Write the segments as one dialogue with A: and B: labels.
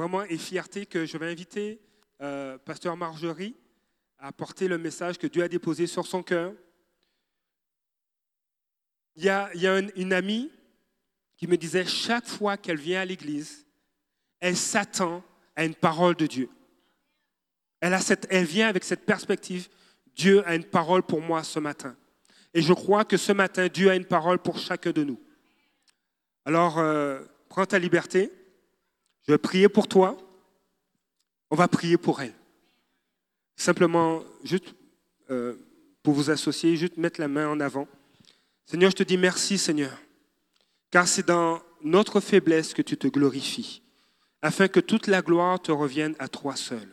A: vraiment et fierté que je vais inviter euh, Pasteur Marjorie à porter le message que Dieu a déposé sur son cœur. Il y a, une, amie qui me disait chaque fois qu'elle vient à l'église, elle s'attend à une parole de Dieu. Elle vient avec cette perspective, Dieu a une parole pour moi ce matin. Et je crois que ce matin, Dieu a une parole pour chacun de nous. Alors, euh, prends ta liberté. Je vais prier pour toi. On va prier pour elle. Simplement, juste euh, pour vous associer, juste mettre la main en avant. Seigneur, je te dis merci, Seigneur, car c'est dans notre faiblesse que tu te glorifies, afin que toute la gloire te revienne à toi seul.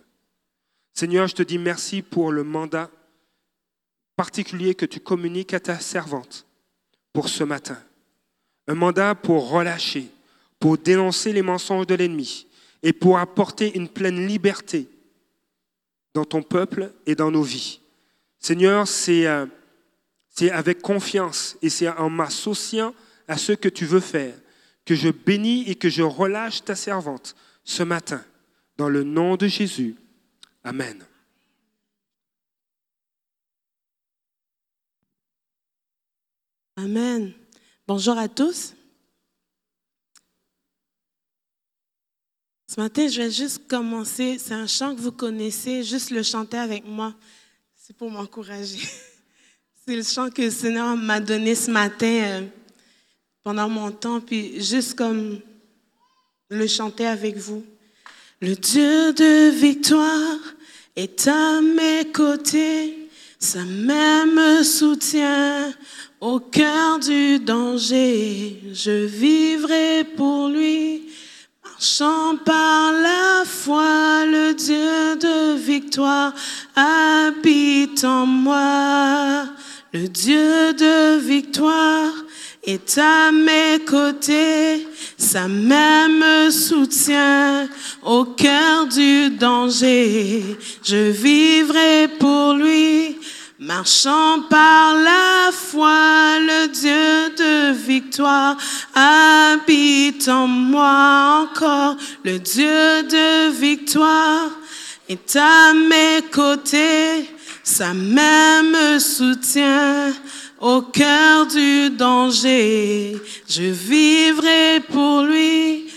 A: Seigneur, je te dis merci pour le mandat particulier que tu communiques à ta servante pour ce matin. Un mandat pour relâcher, pour dénoncer les mensonges de l'ennemi et pour apporter une pleine liberté dans ton peuple et dans nos vies. Seigneur, c'est euh, avec confiance et c'est en m'associant à ce que tu veux faire que je bénis et que je relâche ta servante ce matin. Dans le nom de Jésus. Amen.
B: Amen. Bonjour à tous. Ce matin, je vais juste commencer. C'est un chant que vous connaissez, juste le chanter avec moi. C'est pour m'encourager. C'est le chant que le Seigneur m'a donné ce matin euh, pendant mon temps, puis juste comme le chanter avec vous. Le Dieu de victoire est à mes côtés, sa main me soutient au cœur du danger. Je vivrai pour lui, marchant par la foi, le Dieu de victoire habite en moi. Le Dieu de victoire est à mes côtés, sa main me soutient au cœur du danger. Je vivrai pour lui, marchant par la foi, le Dieu de victoire habite en moi encore. Le Dieu de victoire est à mes côtés, sa main me soutient au cœur du danger. Je vivrai pour lui,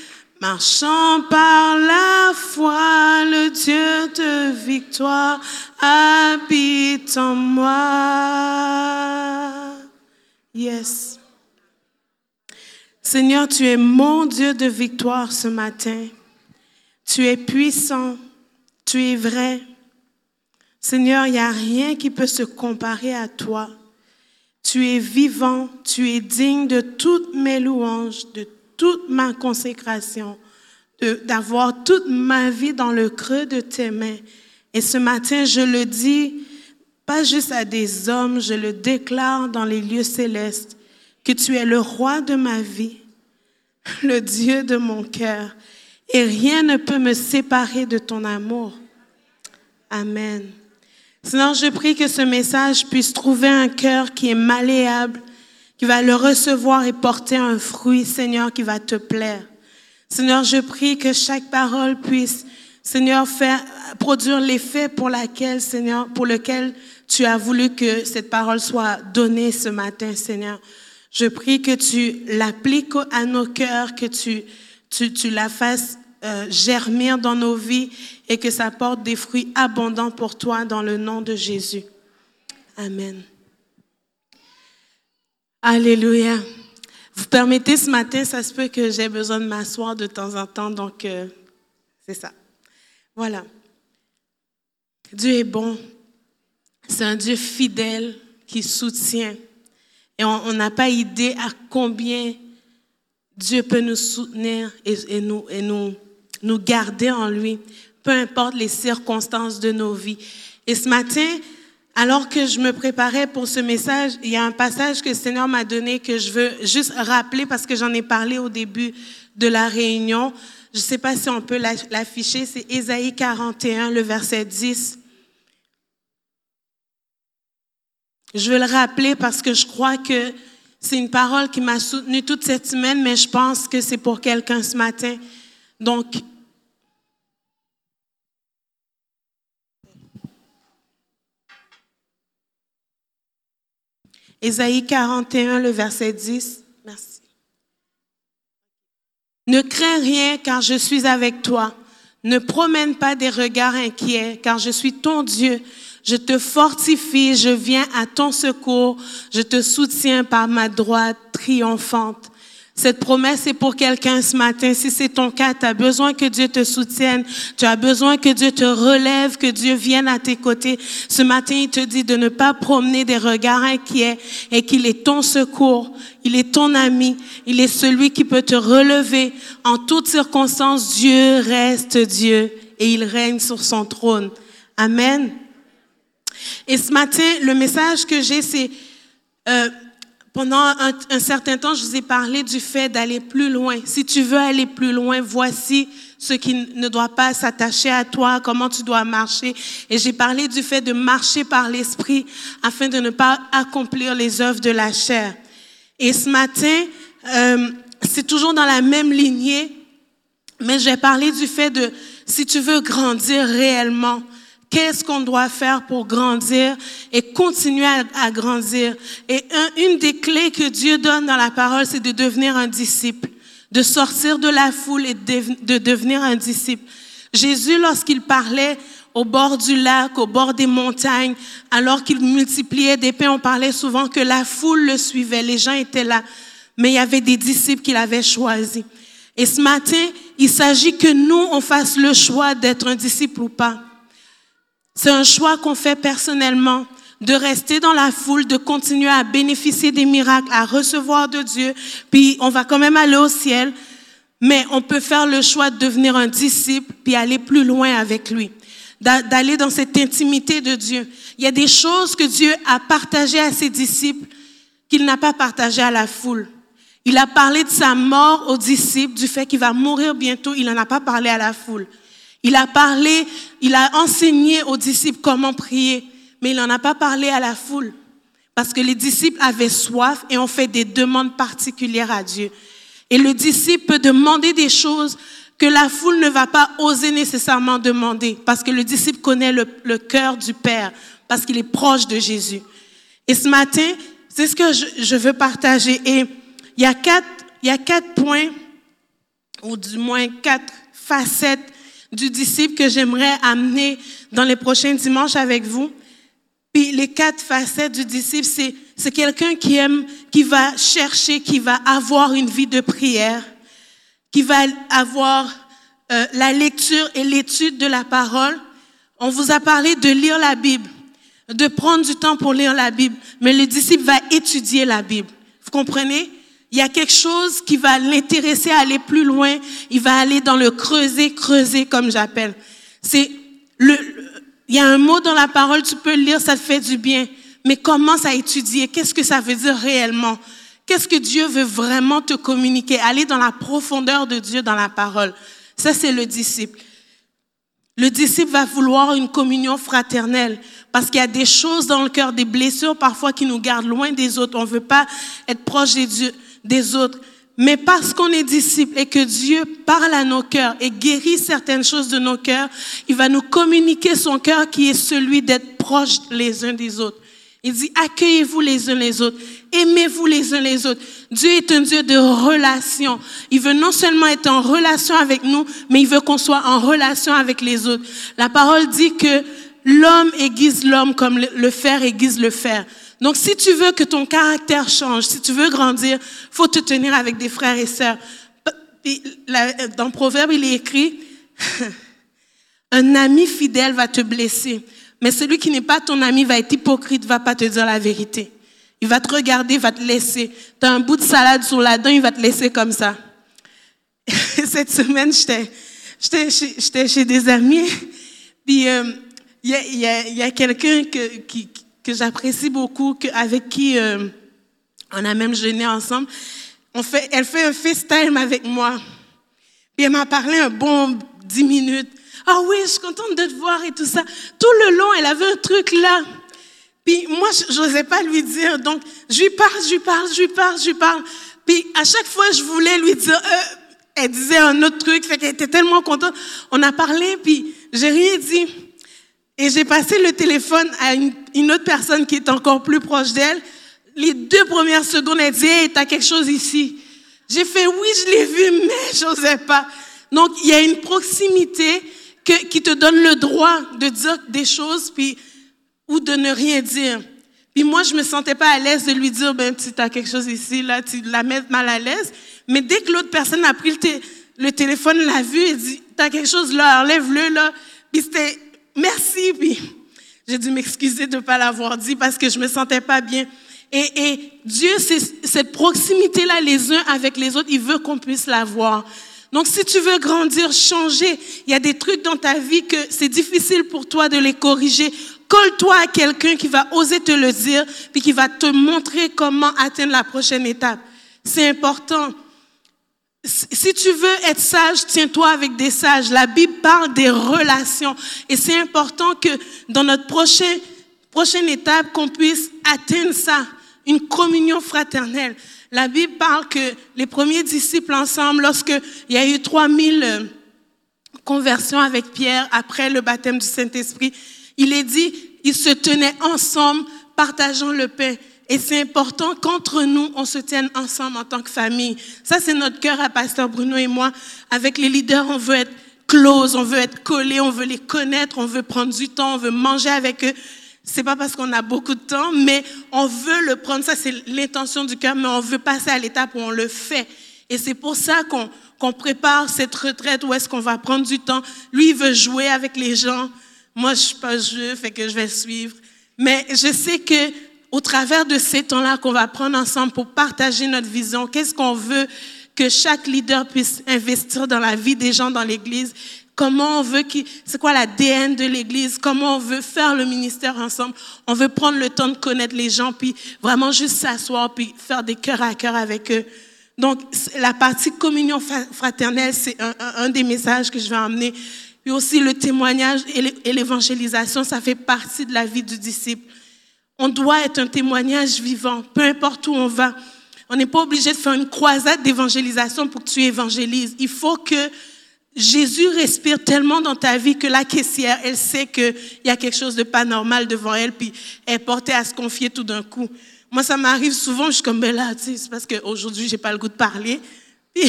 B: marchant par la foi, le Dieu de victoire habite en moi. Yes. Seigneur, tu es mon Dieu de victoire ce matin. Tu es puissant, tu es vrai. Seigneur, il n'y a rien qui peut se comparer à toi. Tu es vivant, tu es digne de toutes mes louanges, toute ma consécration, d'avoir toute ma vie dans le creux de tes mains. Et ce matin, je le dis, pas juste à des hommes, je le déclare dans les lieux célestes, que tu es le roi de ma vie, le Dieu de mon cœur, et rien ne peut me séparer de ton amour. Amen. Sinon, je prie que ce message puisse trouver un cœur qui est malléable, qui va le recevoir et porter un fruit, Seigneur, qui va te plaire. Seigneur, je prie que chaque parole puisse, Seigneur, faire, produire l'effet pour laquelle, Seigneur, pour lequel tu as voulu que cette parole soit donnée ce matin, Seigneur. Je prie que tu l'appliques à nos cœurs, que tu, tu, tu la fasses euh, germer dans nos vies et que ça porte des fruits abondants pour toi dans le nom de Jésus. Amen. Alléluia. Vous permettez ce matin, ça se peut que j'ai besoin de m'asseoir de temps en temps, donc euh, c'est ça. Voilà. Dieu est bon. C'est un Dieu fidèle qui soutient. Et on n'a pas idée à combien Dieu peut nous soutenir et, et nous, et nous nous garder en lui, peu importe les circonstances de nos vies. Et ce matin, alors que je me préparais pour ce message, il y a un passage que le Seigneur m'a donné que je veux juste rappeler parce que j'en ai parlé au début de la réunion. Je ne sais pas si on peut l'afficher, c'est Ésaïe 41, le verset 10. Je veux le rappeler parce que je crois que c'est une parole qui m'a soutenue toute cette semaine, mais je pense que c'est pour quelqu'un ce matin. Donc, Ésaïe 41, le verset 10. Merci. Ne crains rien car je suis avec toi. Ne promène pas des regards inquiets car je suis ton Dieu. Je te fortifie, je viens à ton secours, je te soutiens par ma droite triomphante. Cette promesse est pour quelqu'un ce matin. Si c'est ton cas, tu as besoin que Dieu te soutienne. Tu as besoin que Dieu te relève, que Dieu vienne à tes côtés. Ce matin, il te dit de ne pas promener des regards inquiets et qu'il est ton secours. Il est ton ami. Il est celui qui peut te relever. En toutes circonstances, Dieu reste Dieu et il règne sur son trône. Amen. Et ce matin, le message que j'ai, c'est... Euh, pendant un, certain temps, je vous ai parlé du fait d'aller plus loin. Si tu veux aller plus loin, voici ce qui ne doit pas s'attacher à toi, comment tu dois marcher. Et j'ai parlé du fait de marcher par l'esprit afin de ne pas accomplir les œuvres de la chair. Et ce matin, euh, c'est toujours dans la même lignée, mais j'ai parlé du fait de si tu veux grandir réellement, Qu'est-ce qu'on doit faire pour grandir et continuer à, grandir? Et une des clés que Dieu donne dans la parole, c'est de devenir un disciple, de sortir de la foule et de, de devenir un disciple. Jésus, lorsqu'il parlait au bord du lac, au bord des montagnes, alors qu'il multipliait des pains, on parlait souvent que la foule le suivait, les gens étaient là, mais il y avait des disciples qu'il avait choisis. Et ce matin, il s'agit que nous, on fasse le choix d'être un disciple ou pas. C'est un choix qu'on fait personnellement de rester dans la foule, de continuer à bénéficier des miracles, à recevoir de Dieu, puis on va quand même aller au ciel, mais on peut faire le choix de devenir un disciple, puis aller plus loin avec lui, d'aller dans cette intimité de Dieu. Il y a des choses que Dieu a partagées à ses disciples qu'il n'a pas partagées à la foule. Il a parlé de sa mort aux disciples, du fait qu'il va mourir bientôt, il n'en a pas parlé à la foule. Il a parlé, il a enseigné aux disciples comment prier, mais il n'en a pas parlé à la foule. Parce que les disciples avaient soif et ont fait des demandes particulières à Dieu. Et le disciple peut demander des choses que la foule ne va pas oser nécessairement demander, parce que le disciple connaît le, cœur du Père, parce qu'il est proche de Jésus. Et ce matin, c'est ce que je, je, veux partager. Et il y a quatre, il y a quatre points, ou du moins quatre facettes du disciple que j'aimerais amener dans les prochains dimanches avec vous. Puis les quatre facettes du disciple, c'est, c'est quelqu'un qui aime, qui va chercher, qui va avoir une vie de prière, qui va avoir euh, la lecture et l'étude de la parole. On vous a parlé de lire la Bible, de prendre du temps pour lire la Bible, mais le disciple va étudier la Bible. Vous comprenez? Il y a quelque chose qui va l'intéresser à aller plus loin. Il va aller dans le creuser, creuser comme j'appelle. C'est le, il y a un mot dans la parole, tu peux le lire, ça te fait du bien. Mais commence à étudier. Qu'est-ce que ça veut dire réellement? Qu'est-ce que Dieu veut vraiment te communiquer? Aller dans la profondeur de Dieu dans la parole. Ça, c'est le disciple. Le disciple va vouloir une communion fraternelle parce qu'il y a des choses dans le cœur, des blessures parfois qui nous gardent loin des autres. On ne veut pas être proche des dieux des autres. Mais parce qu'on est disciple et que Dieu parle à nos cœurs et guérit certaines choses de nos cœurs, il va nous communiquer son cœur qui est celui d'être proche les uns des autres. Il dit, accueillez-vous les uns les autres, aimez-vous les uns les autres. Dieu est un Dieu de relation. Il veut non seulement être en relation avec nous, mais il veut qu'on soit en relation avec les autres. La parole dit que l'homme aiguise l'homme comme le fer aiguise le fer. Donc, si tu veux que ton caractère change, si tu veux grandir, faut te tenir avec des frères et sœurs. Dans Proverbe, il est écrit, un ami fidèle va te blesser, mais celui qui n'est pas ton ami va être hypocrite, va pas te dire la vérité. Il va te regarder, va te laisser. Tu as un bout de salade sur la dent, il va te laisser comme ça. Cette semaine, j'étais chez, des amis, puis euh, il y a, y a quelqu'un qui, que j'apprécie beaucoup, que, avec qui euh, on a même jeûné ensemble. On fait, elle fait un FaceTime avec moi. Puis elle m'a parlé un bon dix minutes. Ah oui, je suis contente de te voir et tout ça. Tout le long, elle avait un truc là. Puis moi, je n'osais pas lui dire. Donc, je lui parle, je lui parle, je lui parle, je lui parle. Puis à chaque fois, je voulais lui dire, euh, elle disait un autre truc, fait qu'elle était tellement contente. On a parlé, puis j'ai rien dit. Et j'ai passé le téléphone à une, autre personne qui est encore plus proche d'elle. les deux premières secondes, elle dit, hey, t'as quelque chose ici. J'ai fait, oui, je l'ai vu, mais je n'osais pas. Donc, il y a une proximité qui te donne le droit de dire des choses, puis, ou de ne rien dire. Puis moi, je me sentais pas à l'aise de lui dire, ben, tu as quelque chose ici, là, tu la mets mal à l'aise. Mais dès que l'autre personne a pris le, téléphone, l'a vu, et dit, tu as quelque chose là, enlève-le, là. Puis c'était, merci, puis j'ai dû m'excuser de ne pas l'avoir dit parce que je me sentais pas bien. Et, et Dieu, c'est cette proximité-là les uns avec les autres, il veut qu'on puisse la voir. Donc, si tu veux grandir, changer, il y a des trucs dans ta vie que c'est difficile pour toi de les corriger. Colle-toi à quelqu'un qui va oser te le dire, puis qui va te montrer comment atteindre la prochaine étape. C'est important. Si tu veux être sage, tiens-toi avec des sages. La Bible parle des relations. Et c'est important que dans notre prochaine, étape, qu'on puisse atteindre ça, une communion fraternelle. La Bible parle que les premiers disciples ensemble, lorsqu'il y a eu 3000 euh, conversions avec Pierre après le baptême du Saint-Esprit, il est dit, ils se tenaient ensemble, partageant le pain. Et c'est important qu'entre nous, on se tienne ensemble en tant que famille. Ça, c'est notre cœur à Pasteur Bruno et moi. Avec les leaders, on veut être close, on veut être collé, on veut les connaître, on veut prendre du temps, on veut manger avec eux. C'est pas parce qu'on a beaucoup de temps, mais on veut le prendre. Ça, c'est l'intention du cœur, mais on veut passer à l'étape où on le fait. Et c'est pour ça qu'on qu'on prépare cette retraite où est-ce qu'on va prendre du temps. Lui, il veut jouer avec les gens. Moi, je suis pas jeu, fait que je vais suivre. Mais je sais que au travers de ces temps-là qu'on va prendre ensemble pour partager notre vision, qu'est-ce qu'on veut que chaque leader puisse investir dans la vie des gens dans l'Église, comment on veut, c'est quoi l'ADN de l'Église, comment on veut faire le ministère ensemble? On veut prendre le temps de connaître les gens, puis vraiment juste s'asseoir, puis faire des cœurs à cœur avec eux. Donc, la partie communion fraternelle, c'est un, des messages que je vais emmener. Puis aussi le témoignage et l'évangélisation, ça fait partie de la vie du disciple. On doit être un témoignage vivant, peu importe où on va. On n'est pas obligé de faire une croisade d'évangélisation pour que tu évangélises. Il faut que Jésus respire tellement dans ta vie que la caissière, elle sait qu'il y a quelque chose de pas normal devant elle, puis elle est portée à se confier tout d'un coup. Moi, ça m'arrive souvent, je suis comme, ben là, tu sais, c'est parce qu'aujourd'hui, j'ai pas le goût de parler. Puis,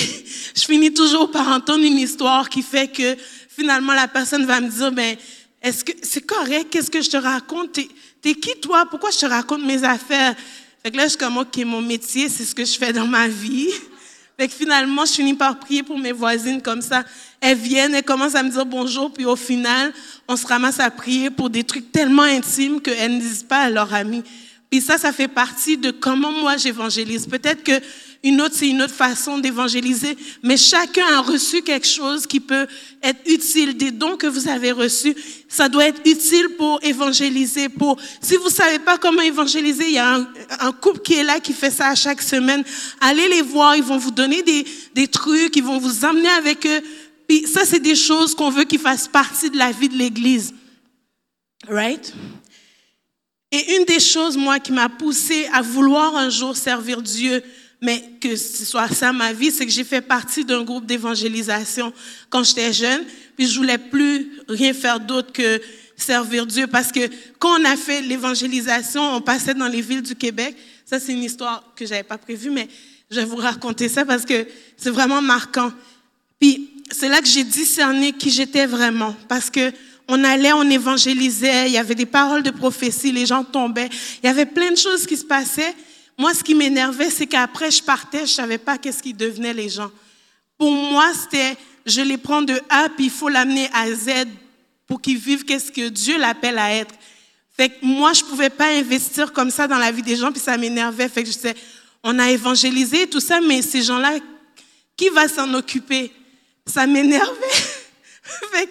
B: je finis toujours par entendre une histoire qui fait que finalement, la personne va me dire, ben, est-ce que c'est correct? Qu'est-ce que je te raconte? T'es qui toi? Pourquoi je te raconte mes affaires? Fait que là, je suis comme, mon métier, c'est ce que je fais dans ma vie. Fait que finalement, je finis par prier pour mes voisines comme ça. Elles viennent, elles commencent à me dire bonjour, puis au final, on se ramasse à prier pour des trucs tellement intimes qu'elles ne disent pas à leurs amis. Puis ça, ça fait partie de comment moi j'évangélise. Peut-être que une autre, c'est une autre façon d'évangéliser, mais chacun a reçu quelque chose qui peut être utile, des dons que vous avez reçus. Ça doit être utile pour évangéliser. Pour, si vous savez pas comment évangéliser, il y a un, couple qui est là, qui fait ça à chaque semaine. Allez les voir, ils vont vous donner des, des trucs, ils vont vous emmener avec eux. Puis ça, c'est des choses qu'on veut qu'ils fassent partie de la vie de l'Église. Right? Et une des choses, moi, qui m'a poussé à vouloir un jour servir Dieu, mais que ce soit ça ma vie, c'est que j'ai fait partie d'un groupe d'évangélisation quand j'étais jeune, puis je voulais plus rien faire d'autre que servir Dieu parce que quand on a fait l'évangélisation, on passait dans les villes du Québec. Ça, c'est une histoire que j'avais pas prévue, mais je vais vous raconter ça parce que c'est vraiment marquant. Puis c'est là que j'ai discerné qui j'étais vraiment parce que on allait, on évangélisait, il y avait des paroles de prophétie, les gens tombaient, il y avait plein de choses qui se passaient. Moi, ce qui m'énervait, c'est qu'après, je partais, je savais pas qu'est-ce qui devenaient les gens. Pour moi, c'était, je les prends de A, puis il faut l'amener à Z pour qu'ils vivent qu'est-ce que Dieu l'appelle à être. Fait que moi, je pouvais pas investir comme ça dans la vie des gens, puis ça m'énervait. Fait que je disais, on a évangélisé tout ça, mais ces gens-là, qui va s'en occuper? Ça m'énervait. fait,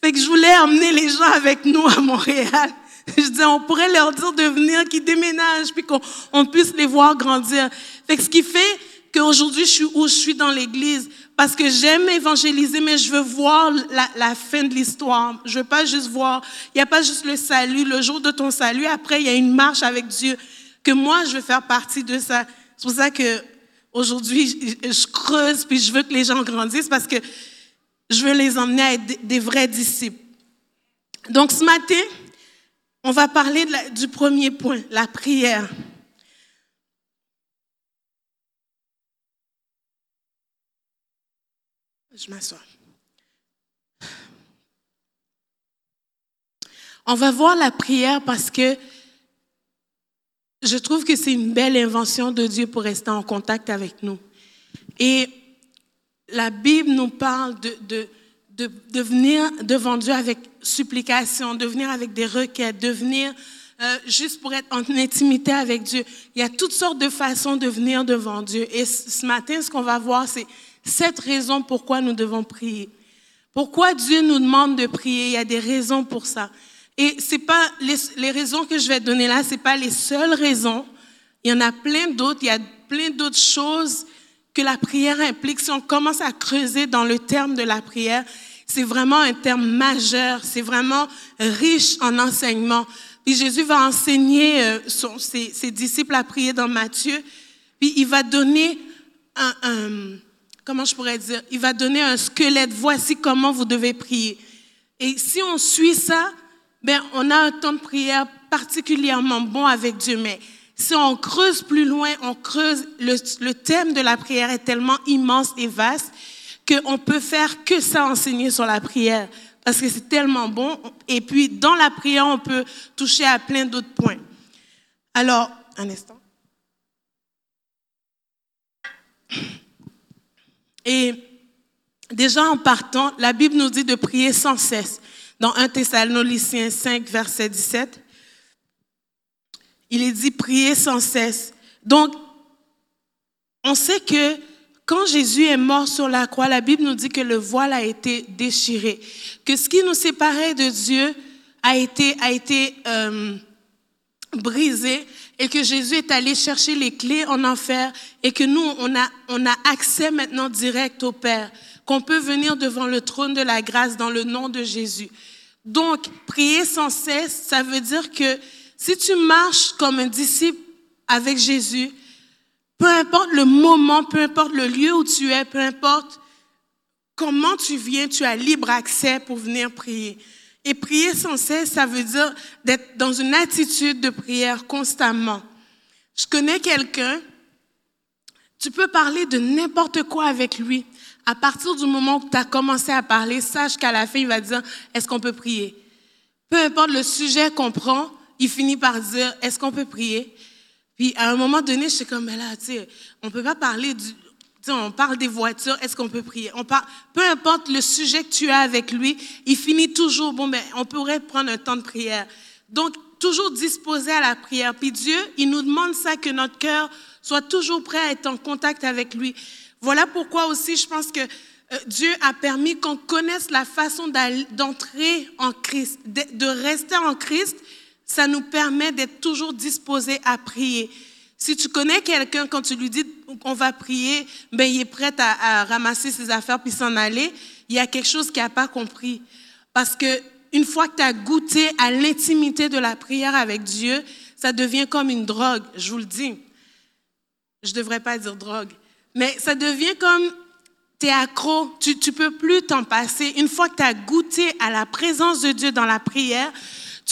B: fait que je voulais emmener les gens avec nous à Montréal. Je disais, on pourrait leur dire de venir, qu'ils déménagent, puis qu'on puisse les voir grandir. Fait que ce qui fait qu'aujourd'hui, je suis où je suis dans l'Église, parce que j'aime évangéliser, mais je veux voir la, fin de l'histoire. Je veux pas juste voir, il n'y a pas juste le salut, le jour de ton salut, après, il y a une marche avec Dieu, que moi, je veux faire partie de ça. C'est pour ça que aujourd'hui, je, je creuse, puis je veux que les gens grandissent, parce que je veux les emmener à être des vrais disciples. Donc, ce matin, on va parler du premier point, la prière. Je m'assois. On va voir la prière parce que je trouve que c'est une belle invention de Dieu pour rester en contact avec nous. Et la Bible nous parle de de, venir devant Dieu avec supplication, de venir avec des requêtes, de venir euh, juste pour être en intimité avec Dieu. Il y a toutes sortes de façons de venir devant Dieu. Et ce matin, ce qu'on va voir, c'est cette raison pourquoi nous devons prier. Pourquoi Dieu nous demande de prier? Il y a des raisons pour ça. Et c'est pas les, les, raisons que je vais donner là, c'est pas les seules raisons. Il y en a plein d'autres. Il y a plein d'autres choses que la prière implique. Si on commence à creuser dans le terme de la prière, c'est vraiment un terme majeur. C'est vraiment riche en enseignements. Puis Jésus va enseigner euh, son, ses, ses, disciples à prier dans Matthieu. Puis il va donner un, un comment je pourrais dire, il va donner un squelette. Voici comment vous devez prier. Et si on suit ça, ben, on a un temps de prière particulièrement bon avec Dieu. Mais si on creuse plus loin, on creuse, le, thème de la prière est tellement immense et vaste qu'on peut faire que ça enseigner sur la prière. Parce que c'est tellement bon. Et puis, dans la prière, on peut toucher à plein d'autres points. Alors, un instant. Et déjà en partant, la Bible nous dit de prier sans cesse. Dans 1 Thessaloniciens 5, verset 17, il est dit prier sans cesse. Donc, on sait que quand Jésus est mort sur la croix, la Bible nous dit que le voile a été déchiré, que ce qui nous séparait de Dieu a été, a été euh, brisé et que Jésus est allé chercher les clés en enfer et que nous, on a, on a accès maintenant direct au Père, qu'on peut venir devant le trône de la grâce dans le nom de Jésus. Donc, prier sans cesse, ça veut dire que si tu marches comme un disciple avec Jésus, peu importe le moment, peu importe le lieu où tu es, peu importe comment tu viens, tu as libre accès pour venir prier. Et prier sans cesse, ça veut dire d'être dans une attitude de prière constamment. Je connais quelqu'un, tu peux parler de n'importe quoi avec lui. À partir du moment où tu as commencé à parler, sache qu'à la fin, il va dire, est-ce qu'on peut prier? Peu importe le sujet qu'on prend, il finit par dire, est-ce qu'on peut prier? Puis à un moment donné, je suis comme, mais là, tu sais, on peut pas parler du, on parle des voitures, est-ce qu'on peut prier? On parle, peu importe le sujet que tu as avec lui, il finit toujours, bon, ben, on pourrait prendre un temps de prière. Donc, toujours disposé à la prière. Puis Dieu, il nous demande ça, que notre cœur soit toujours prêt à être en contact avec lui. Voilà pourquoi aussi je pense que euh, Dieu a permis qu'on connaisse la façon d'entrer en Christ, de rester en Christ. Ça nous permet d'être toujours disposés à prier. Si tu connais quelqu'un, quand tu lui dis qu'on va prier, ben, il est prêt à, ramasser ses affaires puis s'en aller, il y a quelque chose qu'il n'a pas compris. Parce que une fois que tu as goûté à l'intimité de la prière avec Dieu, ça devient comme une drogue, je vous le dis. Je ne devrais pas dire drogue. Mais ça devient comme, tu es accro, tu ne peux plus t'en passer. Une fois que tu as goûté à la présence de Dieu dans la prière,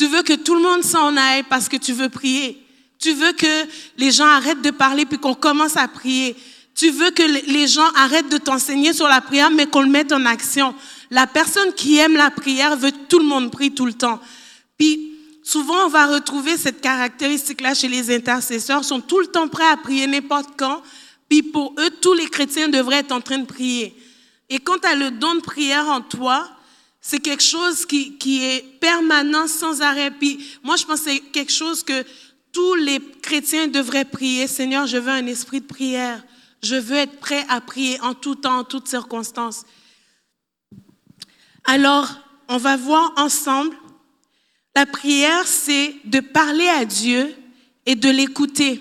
B: tu veux que tout le monde s'en aille parce que tu veux prier. Tu veux que les gens arrêtent de parler puis qu'on commence à prier. Tu veux que les gens arrêtent de t'enseigner sur la prière, mais qu'on le mette en action. La personne qui aime la prière veut que tout le monde prie tout le temps. Puis, souvent, on va retrouver cette caractéristique-là chez les intercesseurs, sont tout le temps prêts à prier n'importe quand, puis pour eux, tous les chrétiens devraient être en train de prier. Et quand tu as le don de prière en toi, c'est quelque chose qui, qui est permanent, sans arrêt. Puis moi, je pense que c'est quelque chose que tous les chrétiens devraient prier. Seigneur, je veux un esprit de prière. Je veux être prêt à prier en tout temps, en toutes circonstances. Alors, on va voir ensemble, la prière, c'est de parler à Dieu et de l'écouter.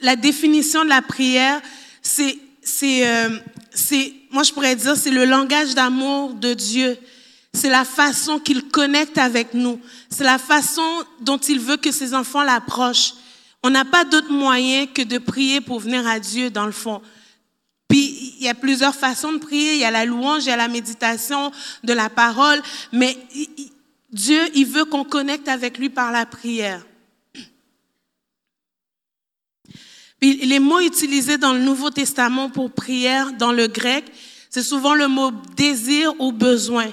B: La définition de la prière, c'est, euh, c'est, moi je pourrais dire, c'est le langage d'amour de Dieu. C'est la façon qu'il connecte avec nous. C'est la façon dont il veut que ses enfants l'approchent. On n'a pas d'autre moyen que de prier pour venir à Dieu, dans le fond. Puis, il y a plusieurs façons de prier. Il y a la louange, il y a la méditation de la parole. Mais Dieu, il veut qu'on connecte avec lui par la prière. Puis les mots utilisés dans le Nouveau Testament pour prière, dans le grec, C'est souvent le mot désir ou besoin.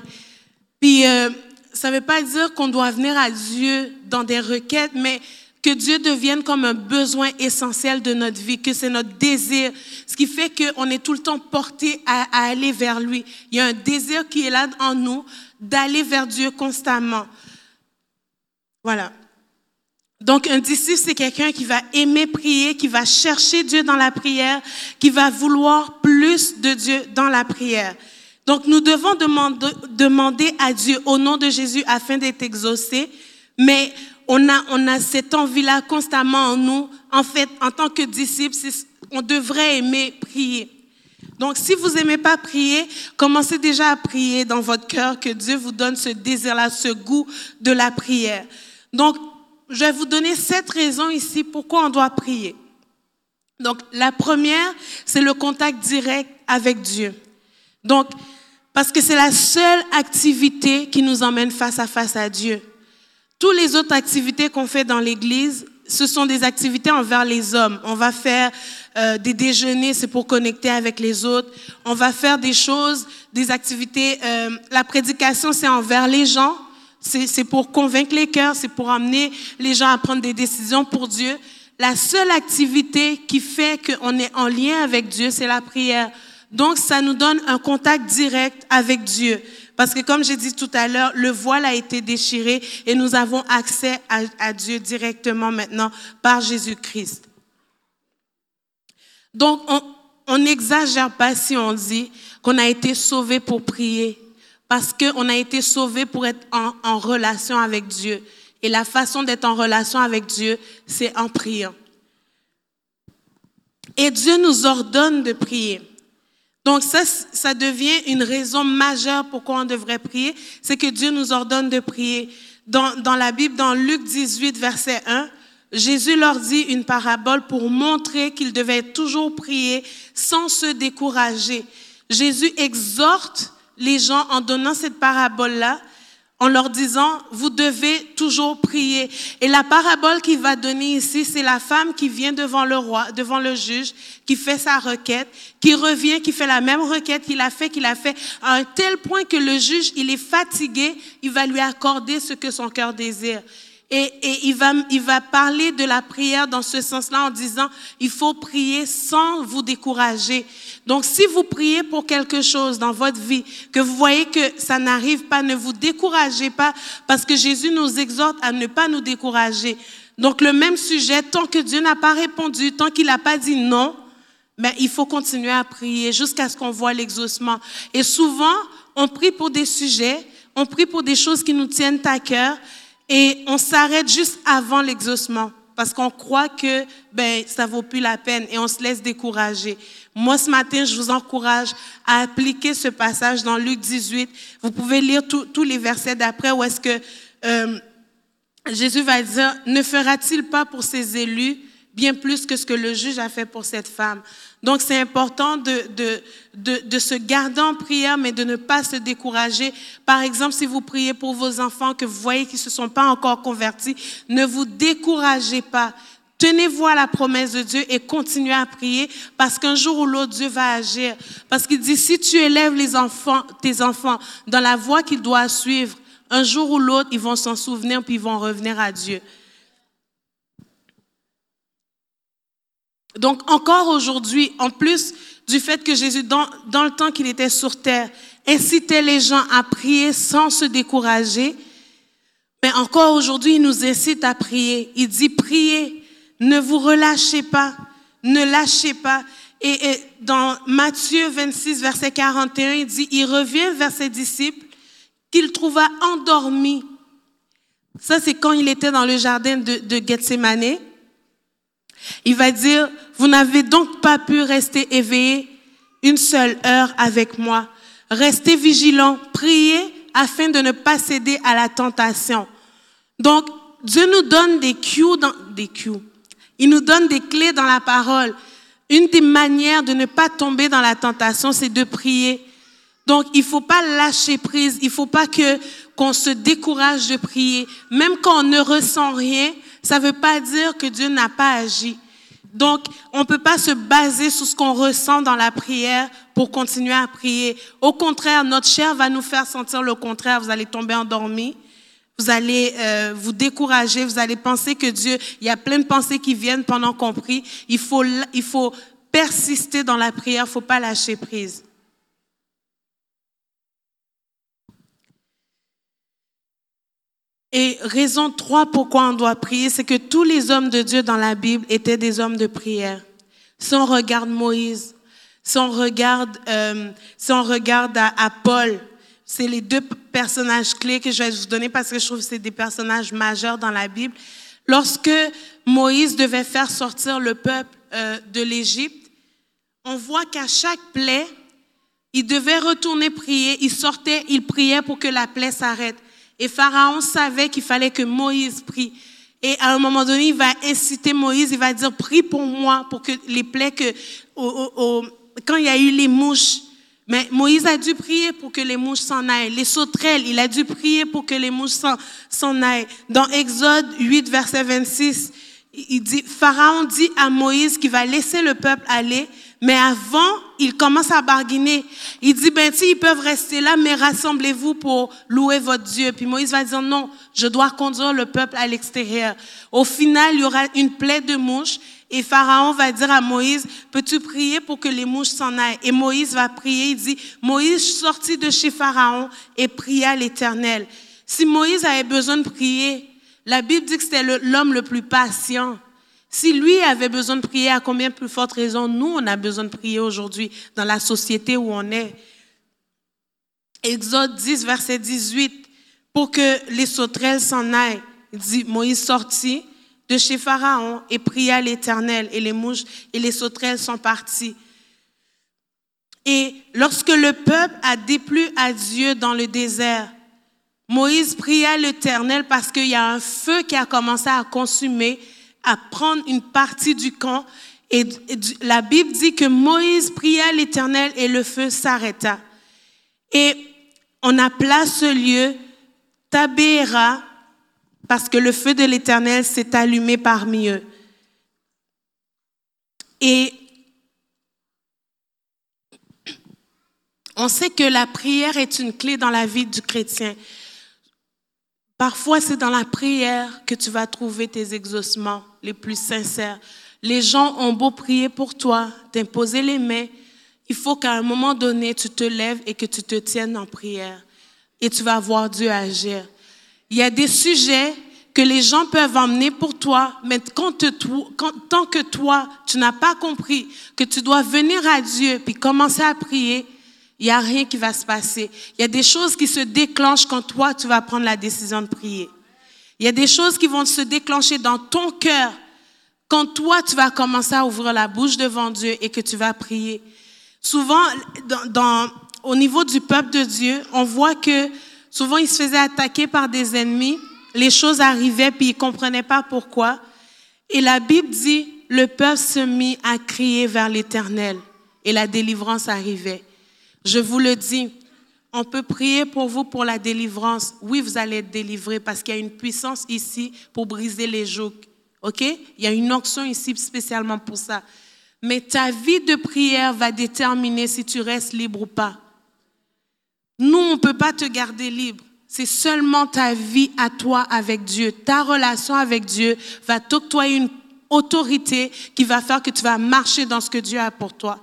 B: Puis, euh, ça ne veut pas dire qu'on doit venir à Dieu dans des requêtes, mais que Dieu devienne comme un besoin essentiel de notre vie, que c'est notre désir, ce qui fait qu'on est tout le temps porté à, à, aller vers lui. Il y a un désir qui est là en nous d'aller vers Dieu constamment. Voilà. Donc un disciple, c'est quelqu'un qui va aimer prier, qui va chercher Dieu dans la prière, qui va vouloir plus de Dieu dans la prière. Donc nous devons demander, à Dieu au nom de Jésus afin d'être exaucés, mais on a, on a cette envie-là constamment en nous. En fait, en tant que disciples, on devrait aimer prier. Donc, si vous n'aimez pas prier, commencez déjà à prier dans votre cœur que Dieu vous donne ce désir-là, ce goût de la prière. Donc, je vais vous donner sept raisons ici pourquoi on doit prier. Donc, la première, c'est le contact direct avec Dieu. Donc, parce que c'est la seule activité qui nous emmène face à face à Dieu. Toutes les autres activités qu'on fait dans l'Église, ce sont des activités envers les hommes. On va faire euh, des déjeuners, c'est pour connecter avec les autres. On va faire des choses, des activités. Euh, la prédication, c'est envers les gens. C'est pour convaincre les cœurs, c'est pour amener les gens à prendre des décisions pour Dieu. La seule activité qui fait qu'on est en lien avec Dieu, c'est la prière. Donc, ça nous donne un contact direct avec Dieu. Parce que comme j'ai dit tout à l'heure, le voile a été déchiré et nous avons accès à, Dieu directement maintenant par Jésus-Christ. Donc, on n'exagère pas si on dit qu'on a été sauvé pour prier, parce qu'on a été sauvé pour être en, en relation avec Dieu. Et la façon d'être en relation avec Dieu, c'est en priant. Et Dieu nous ordonne de prier. Donc ça, ça devient une raison majeure pourquoi on devrait prier, c'est que Dieu nous ordonne de prier. Dans, dans la Bible, dans Luc 18, verset 1, Jésus leur dit une parabole pour montrer qu'ils devaient toujours prier sans se décourager. Jésus exhorte les gens en donnant cette parabole-là en leur disant, vous devez toujours prier. Et la parabole qu'il va donner ici, c'est la femme qui vient devant le roi, devant le juge, qui fait sa requête, qui revient, qui fait la même requête qu'il a fait, qu'il a fait à un tel point que le juge, il est fatigué, il va lui accorder ce que son cœur désire. Et, et, il, va, il va parler de la prière dans ce sens-là en disant, il faut prier sans vous décourager. Donc, si vous priez pour quelque chose dans votre vie, que vous voyez que ça n'arrive pas, ne vous découragez pas, parce que Jésus nous exhorte à ne pas nous décourager. Donc, le même sujet, tant que Dieu n'a pas répondu, tant qu'il n'a pas dit non, mais ben, il faut continuer à prier jusqu'à ce qu'on voit l'exaucement. Et souvent, on prie pour des sujets, on prie pour des choses qui nous tiennent à cœur, et on s'arrête juste avant l'exaucement parce qu'on croit que ben ça vaut plus la peine et on se laisse décourager. Moi ce matin, je vous encourage à appliquer ce passage dans Luc 18. Vous pouvez lire tous les versets d'après où est-ce que euh, Jésus va dire ne fera-t-il pas pour ses élus bien plus que ce que le juge a fait pour cette femme? Donc c'est important de, de, de, de, se garder en prière, mais de ne pas se décourager. Par exemple, si vous priez pour vos enfants que vous voyez qu'ils ne se sont pas encore convertis, ne vous découragez pas. Tenez-vous à la promesse de Dieu et continuez à prier parce qu'un jour ou l'autre, Dieu va agir. Parce qu'il dit, si tu élèves les enfants, tes enfants dans la voie qu'ils doivent suivre, un jour ou l'autre, ils vont s'en souvenir puis ils vont revenir à Dieu. Donc encore aujourd'hui, en plus du fait que Jésus, dans, dans le temps qu'il était sur terre, incitait les gens à prier sans se décourager, mais encore aujourd'hui, il nous incite à prier. Il dit, priez, ne vous relâchez pas, ne lâchez pas. Et, et dans Matthieu 26, verset 41, il dit, il revient vers ses disciples qu'il trouva endormis. Ça, c'est quand il était dans le jardin de, de Gethsemane. Il va dire, vous n'avez donc pas pu rester éveillé une seule heure avec moi. Restez vigilants, priez afin de ne pas céder à la tentation. Donc, Dieu nous donne des cues des cues. Il nous donne des clés dans la parole. Une des manières de ne pas tomber dans la tentation, c'est de prier. Donc, il faut pas lâcher prise. Il faut pas que, qu'on se décourage de prier. Même quand on ne ressent rien, ça veut pas dire que Dieu n'a pas agi. Donc, on ne peut pas se baser sur ce qu'on ressent dans la prière pour continuer à prier. Au contraire, notre chair va nous faire sentir le contraire. Vous allez tomber endormi. Vous allez euh, vous décourager. Vous allez penser que Dieu, il y a plein de pensées qui viennent pendant qu'on prie. Il faut, il faut persister dans la prière. Il ne faut pas lâcher prise. Et raison trois pourquoi on doit prier, c'est que tous les hommes de Dieu dans la Bible étaient des hommes de prière. Si on regarde Moïse, si on regarde, euh, si on regarde à, à Paul, c'est les deux personnages clés que je vais vous donner parce que je trouve que c'est des personnages majeurs dans la Bible. Lorsque Moïse devait faire sortir le peuple euh, de l'Égypte, on voit qu'à chaque plaie, il devait retourner prier, il sortait, il priait pour que la plaie s'arrête. Et Pharaon savait qu'il fallait que Moïse prie. Et à un moment donné, il va inciter Moïse, il va dire, prie pour moi, pour que les plaies que, quand il y a eu les mouches, mais Moïse a dû prier pour que les mouches s'en aillent. Les sauterelles, il a dû prier pour que les mouches s'en aillent. Dans Exode 8, verset 26, il dit, Pharaon dit à Moïse qu'il va laisser le peuple aller, mais avant, il commence à barguiner. Il dit, ben si ils peuvent rester là, mais rassemblez-vous pour louer votre Dieu. Puis Moïse va dire, non, je dois conduire le peuple à l'extérieur. Au final, il y aura une plaie de mouches et Pharaon va dire à Moïse, peux-tu prier pour que les mouches s'en aillent? Et Moïse va prier, il dit, Moïse sortit de chez Pharaon et pria l'Éternel. Si Moïse avait besoin de prier, la Bible dit que c'était l'homme le plus patient. Si lui avait besoin de prier, à combien plus forte raison nous, on a besoin de prier aujourd'hui dans la société où on est? Exode 10, verset 18, pour que les sauterelles s'en aillent. Il dit, Moïse sortit de chez Pharaon et pria l'Éternel et les mouches et les sauterelles sont parties. Et lorsque le peuple a déplu à Dieu dans le désert, Moïse pria l'Éternel parce qu'il y a un feu qui a commencé à consumer à prendre une partie du camp. Et la Bible dit que Moïse pria l'Éternel et le feu s'arrêta. Et on appela ce lieu Tabéra parce que le feu de l'Éternel s'est allumé parmi eux. Et on sait que la prière est une clé dans la vie du chrétien. Parfois, c'est dans la prière que tu vas trouver tes exaucements les plus sincères. Les gens ont beau prier pour toi, t'imposer les mains, il faut qu'à un moment donné, tu te lèves et que tu te tiennes en prière. Et tu vas voir Dieu agir. Il y a des sujets que les gens peuvent emmener pour toi, mais quand, tant que toi, tu n'as pas compris que tu dois venir à Dieu puis commencer à prier, il n'y a rien qui va se passer. Il y a des choses qui se déclenchent quand toi, tu vas prendre la décision de prier. Il y a des choses qui vont se déclencher dans ton cœur quand toi, tu vas commencer à ouvrir la bouche devant Dieu et que tu vas prier. Souvent, au niveau du peuple de Dieu, on voit que souvent, ils se faisaient attaquer par des ennemis. Les choses arrivaient, puis ils ne comprenaient pas pourquoi. Et la Bible dit, le peuple se mit à crier vers l'Éternel et la délivrance arrivait. Je vous le dis, on peut prier pour vous pour la délivrance. Oui, vous allez être délivré parce qu'il y a une puissance ici pour briser les jougs. OK? Il y a une onction ici spécialement pour ça. Mais ta vie de prière va déterminer si tu restes libre ou pas. Nous, on ne peut pas te garder libre. C'est seulement ta vie à toi avec Dieu. Ta relation avec Dieu va t'octroyer une autorité qui va faire que tu vas marcher dans ce que Dieu a pour toi.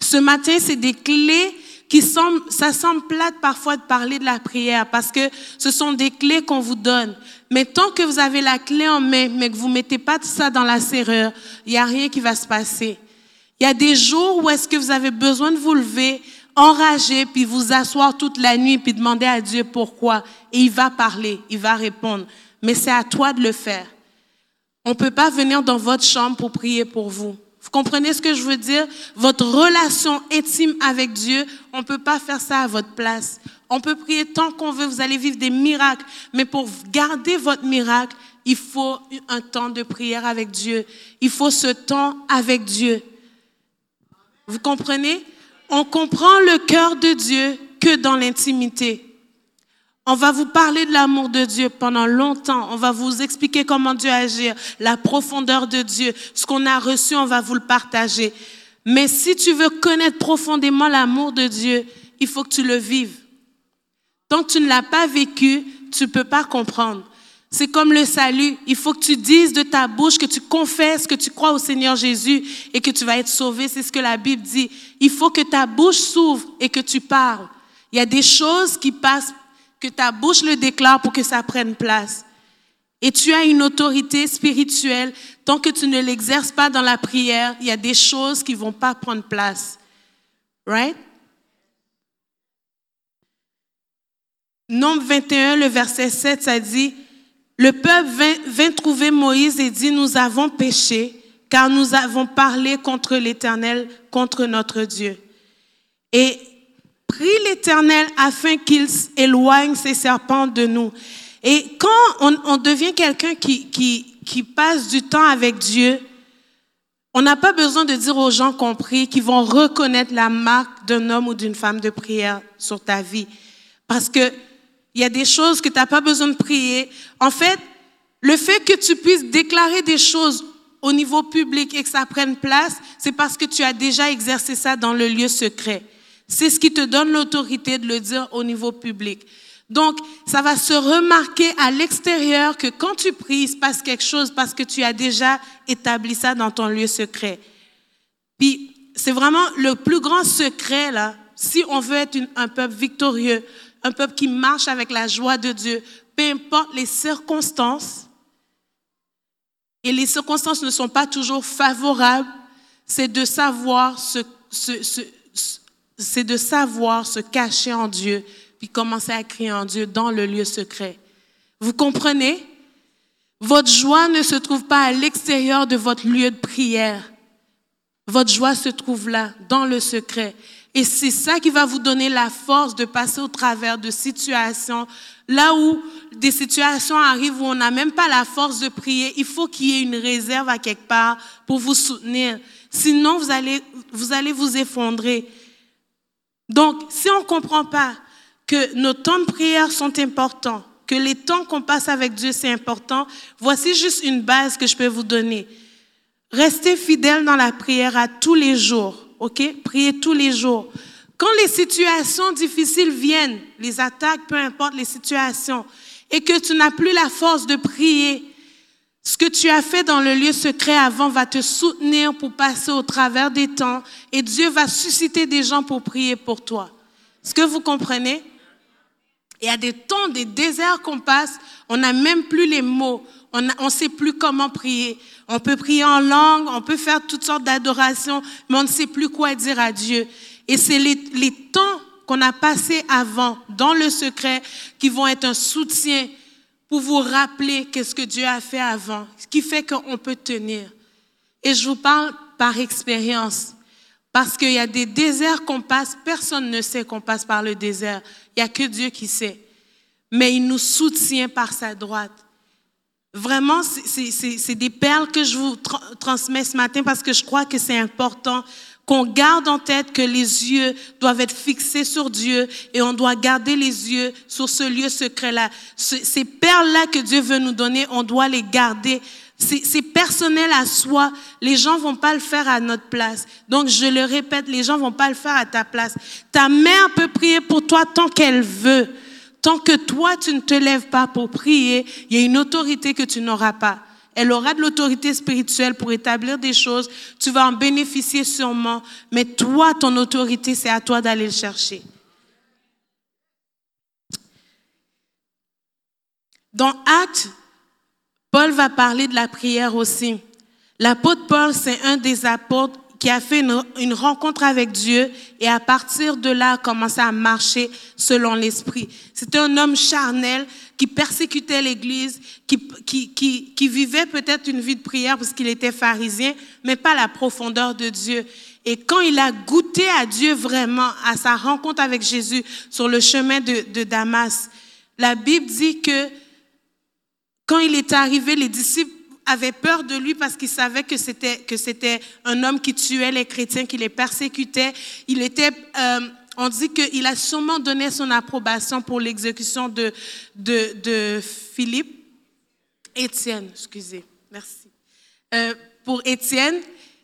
B: Ce matin, c'est des clés qui semble, ça semble plate parfois de parler de la prière parce que ce sont des clés qu'on vous donne. Mais tant que vous avez la clé en main, mais que vous mettez pas tout ça dans la serrure, il n'y a rien qui va se passer. Il y a des jours où est-ce que vous avez besoin de vous lever, enrager, puis vous asseoir toute la nuit, puis demander à Dieu pourquoi. Et il va parler, il va répondre. Mais c'est à toi de le faire. On ne peut pas venir dans votre chambre pour prier pour vous. Vous comprenez ce que je veux dire? Votre relation intime avec Dieu, on ne peut pas faire ça à votre place. On peut prier tant qu'on veut, vous allez vivre des miracles, mais pour garder votre miracle, il faut un temps de prière avec Dieu. Il faut ce temps avec Dieu. Vous comprenez? On comprend le cœur de Dieu que dans l'intimité. On va vous parler de l'amour de Dieu pendant longtemps. On va vous expliquer comment Dieu agit, la profondeur de Dieu. Ce qu'on a reçu, on va vous le partager. Mais si tu veux connaître profondément l'amour de Dieu, il faut que tu le vives. Tant que tu ne l'as pas vécu, tu ne peux pas comprendre. C'est comme le salut. Il faut que tu dises de ta bouche, que tu confesses que tu crois au Seigneur Jésus et que tu vas être sauvé. C'est ce que la Bible dit. Il faut que ta bouche s'ouvre et que tu parles. Il y a des choses qui passent, que ta bouche le déclare pour que ça prenne place. Et tu as une autorité spirituelle. Tant que tu ne l'exerces pas dans la prière, il y a des choses qui vont pas prendre place. Right? Nombre 21, le verset 7, ça dit, le peuple vint, trouver Moïse et dit, nous avons péché car nous avons parlé contre l'Éternel, contre notre Dieu. Et prie l'Éternel afin qu'il éloigne ces serpents de nous. Et quand on, devient quelqu'un qui, passe du temps avec Dieu, on n'a pas besoin de dire aux gens qu'on prie, qui vont reconnaître la marque d'un homme ou d'une femme de prière sur ta vie. Parce que il y a des choses que tu n'as pas besoin de prier. En fait, le fait que tu puisses déclarer des choses au niveau public et que ça prenne place, c'est parce que tu as déjà exercé ça dans le lieu secret. C'est ce qui te donne l'autorité de le dire au niveau public. Donc, ça va se remarquer à l'extérieur que quand tu pries, il se passe quelque chose parce que tu as déjà établi ça dans ton lieu secret. Puis, c'est vraiment le plus grand secret, là, si on veut être un peuple victorieux, un peuple qui marche avec la joie de Dieu, peu importe les circonstances, et les circonstances ne sont pas toujours favorables, c'est de savoir se, c'est de savoir se cacher en Dieu, puis commencer à crier en Dieu dans le lieu secret. Vous comprenez? Votre joie ne se trouve pas à l'extérieur de votre lieu de prière. Votre joie se trouve là, dans le secret. Et c'est ça qui va vous donner la force de passer au travers de situations, là où des situations arrivent où on n'a même pas la force de prier. Il faut qu'il y ait une réserve à quelque part pour vous soutenir. Sinon, vous allez vous, allez vous effondrer. Donc, si on ne comprend pas que nos temps de prière sont importants, que les temps qu'on passe avec Dieu, c'est important, voici juste une base que je peux vous donner. Restez fidèle dans la prière à tous les jours. OK? Priez tous les jours. Quand les situations difficiles viennent, les attaques, peu importe les situations, et que tu n'as plus la force de prier, ce que tu as fait dans le lieu secret avant va te soutenir pour passer au travers des temps et Dieu va susciter des gens pour prier pour toi. Est-ce que vous comprenez? Il y a des temps, des déserts qu'on passe, on n'a même plus les mots, on ne sait plus comment prier. On peut prier en langue, on peut faire toutes sortes d'adorations, mais on ne sait plus quoi dire à Dieu. Et c'est les, temps qu'on a passés avant, dans le secret, qui vont être un soutien pour vous rappeler qu'est-ce que Dieu a fait avant, ce qui fait qu'on peut tenir. Et je vous parle par expérience, parce qu'il y a des déserts qu'on passe, personne ne sait qu'on passe par le désert, il n'y a que Dieu qui sait. Mais il nous soutient par sa droite. Vraiment, c'est des perles que je vous transmets ce matin parce que je crois que c'est important qu'on garde en tête que les yeux doivent être fixés sur Dieu et on doit garder les yeux sur ce lieu secret-là. Ces perles-là que Dieu veut nous donner, on doit les garder. C'est personnel à soi. Les gens vont pas le faire à notre place. Donc, je le répète, les gens vont pas le faire à ta place. Ta mère peut prier pour toi tant qu'elle veut. Tant que toi, tu ne te lèves pas pour prier, il y a une autorité que tu n'auras pas. Elle aura de l'autorité spirituelle pour établir des choses. Tu vas en bénéficier sûrement. Mais toi, ton autorité, c'est à toi d'aller le chercher. Dans Actes, Paul va parler de la prière aussi. L'apôtre Paul, c'est un des apôtres qui a fait une, rencontre avec Dieu et à partir de là a commencé à marcher selon l'Esprit. C'était un homme charnel qui persécutait l'Église, qui, qui, qui, qui vivait peut-être une vie de prière parce qu'il était pharisien, mais pas la profondeur de Dieu. Et quand il a goûté à Dieu vraiment, à sa rencontre avec Jésus sur le chemin de, de Damas, la Bible dit que quand il est arrivé, les disciples avait peur de lui parce qu'il savait que c'était que c'était un homme qui tuait les chrétiens, qui les persécutait. Il était euh, on dit qu'il a sûrement donné son approbation pour l'exécution de, de, de Philippe, Étienne, excusez, merci, euh, pour Étienne.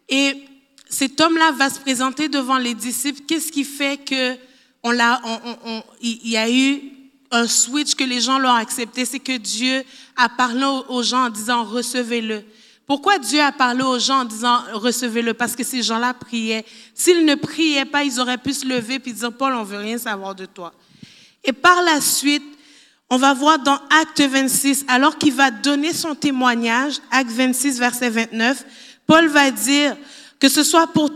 B: Et cet homme-là va se présenter devant les disciples. Qu'est-ce qui fait que on on, y a eu un switch que les gens l'ont accepté, c'est que Dieu a parlé aux gens en disant recevez-le. Pourquoi Dieu a parlé aux gens en disant recevez-le? Parce que ces gens-là priaient. S'ils ne priaient pas, ils auraient pu se lever et dire Paul, on veut rien savoir de toi. Et par la suite, on va voir dans Acte 26, alors qu'il va donner son témoignage, Acte 26, verset 29, Paul va dire que ce soit pour,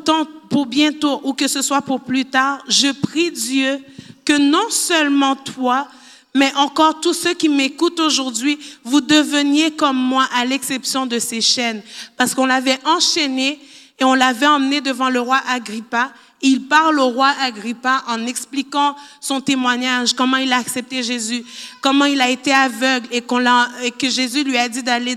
B: pour bientôt ou que ce soit pour plus tard, je prie Dieu que non seulement toi, mais encore tous ceux qui m'écoutent aujourd'hui, vous deveniez comme moi à l'exception de ces chaînes, parce qu'on l'avait enchaîné et on l'avait emmené devant le roi Agrippa il parle au roi Agrippa en expliquant son témoignage, comment il a accepté Jésus, comment il a été aveugle et, et que Jésus lui a dit d'aller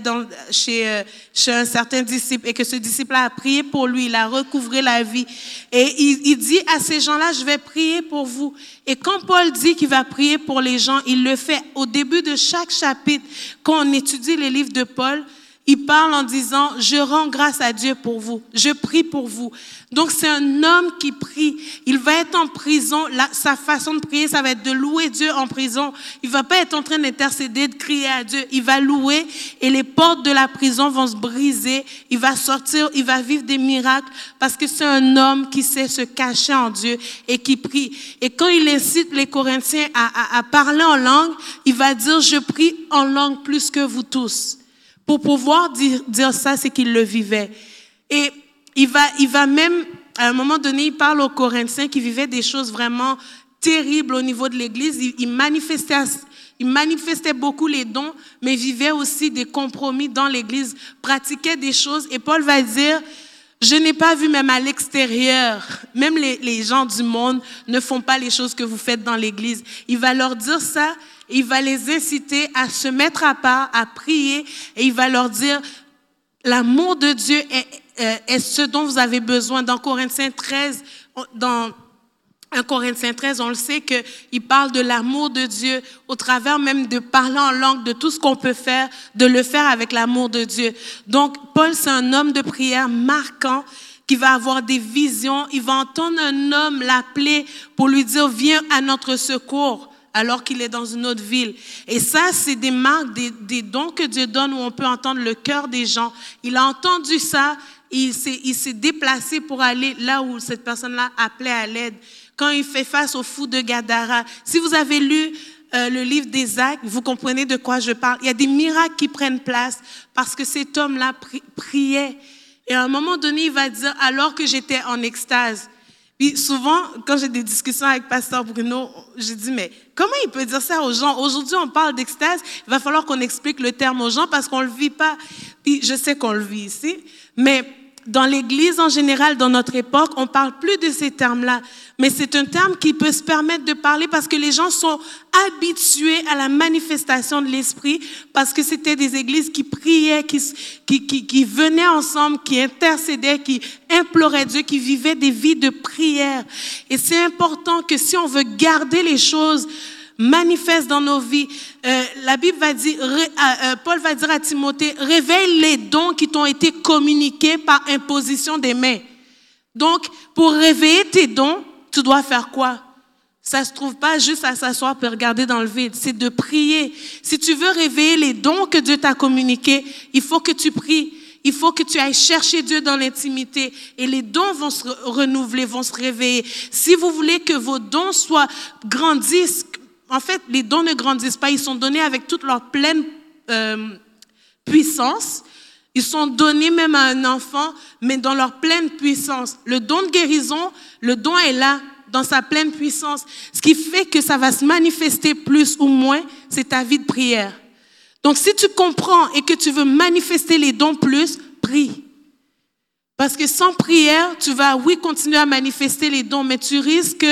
B: chez, euh, chez un certain disciple et que ce disciple a prié pour lui, il a recouvré la vie. Et il, il dit à ces gens-là, je vais prier pour vous. Et quand Paul dit qu'il va prier pour les gens, il le fait au début de chaque chapitre. Quand on étudie les livres de Paul, il parle en disant, je rends grâce à Dieu pour vous, je prie pour vous. Donc c'est un homme qui prie. Il va être en prison. sa façon de prier, ça va être de louer Dieu en prison. Il va pas être en train d'intercéder, de crier à Dieu. Il va louer et les portes de la prison vont se briser. Il va sortir, il va vivre des miracles parce que c'est un homme qui sait se cacher en Dieu et qui prie. Et quand il incite les Corinthiens à, à parler en langue, il va dire, je prie en langue plus que vous tous. Pour pouvoir dire, dire ça, c'est qu'il le vivait. Et il va, il va même, à un moment donné, il parle aux Corinthiens qui vivaient des choses vraiment terribles au niveau de l'Église. Il, il, manifestait, il beaucoup les dons, mais vivait aussi des compromis dans l'Église, pratiquait des choses. Et Paul va dire, je n'ai pas vu même à l'extérieur, même les gens du monde ne font pas les choses que vous faites dans l'Église. Il va leur dire ça il va les inciter à se mettre à part, à prier, et il va leur dire, l'amour de Dieu est, est, ce dont vous avez besoin. Dans Corinthiens 13, dans 1 Corinthiens 13, on le sait qu'il parle de l'amour de Dieu au travers même de parler en langue, de tout ce qu'on peut faire, de le faire avec l'amour de Dieu. Donc, Paul, c'est un homme de prière marquant qui va avoir des visions. Il va entendre un homme l'appeler pour lui dire, viens à notre secours alors qu'il est dans une autre ville. Et ça, c'est des marques, des, dons que Dieu donne où on peut entendre le cœur des gens. Il a entendu ça, il s'est déplacé pour aller là où cette personne-là appelait à l'aide. Quand il fait face au fou de Gadara. Si vous avez lu euh, le livre des actes, vous comprenez de quoi je parle. Il y a des miracles qui prennent place parce que cet homme-là priait. Et à un moment donné, il va dire, alors que j'étais en extase, puis souvent, quand j'ai des discussions avec Pasteur Bruno, je dis, mais comment il peut dire ça aux gens? Aujourd'hui, on parle d'extase, il va falloir qu'on explique le terme aux gens parce qu'on ne le vit pas. Puis je sais qu'on le vit ici, mais dans l'Église en général, dans notre époque, on parle plus de ces termes-là. Mais c'est un terme qui peut se permettre de parler parce que les gens sont habitués à la manifestation de l'Esprit, parce que c'était des églises qui priaient, qui, qui, qui, qui, venaient ensemble, qui intercédaient, qui imploraient Dieu, qui vivaient des vies de prière. Et c'est important que si on veut garder les choses manifeste dans nos vies. Euh, la Bible va dire, euh, Paul va dire à Timothée, réveille les dons qui t'ont été communiqués par imposition des mains. Donc, pour réveiller tes dons, tu dois faire quoi? Ça se trouve pas juste à s'asseoir et regarder dans le vide. C'est de prier. Si tu veux réveiller les dons que Dieu t'a communiqués, il faut que tu pries. Il faut que tu ailles chercher Dieu dans l'intimité et les dons vont se renouveler, vont se réveiller. Si vous voulez que vos dons soient grandissent, en fait, les dons ne grandissent pas, ils sont donnés avec toute leur pleine euh, puissance. Ils sont donnés même à un enfant, mais dans leur pleine puissance. Le don de guérison, le don est là, dans sa pleine puissance. Ce qui fait que ça va se manifester plus ou moins, c'est ta vie de prière. Donc si tu comprends et que tu veux manifester les dons plus, prie. Parce que sans prière, tu vas, oui, continuer à manifester les dons, mais tu risques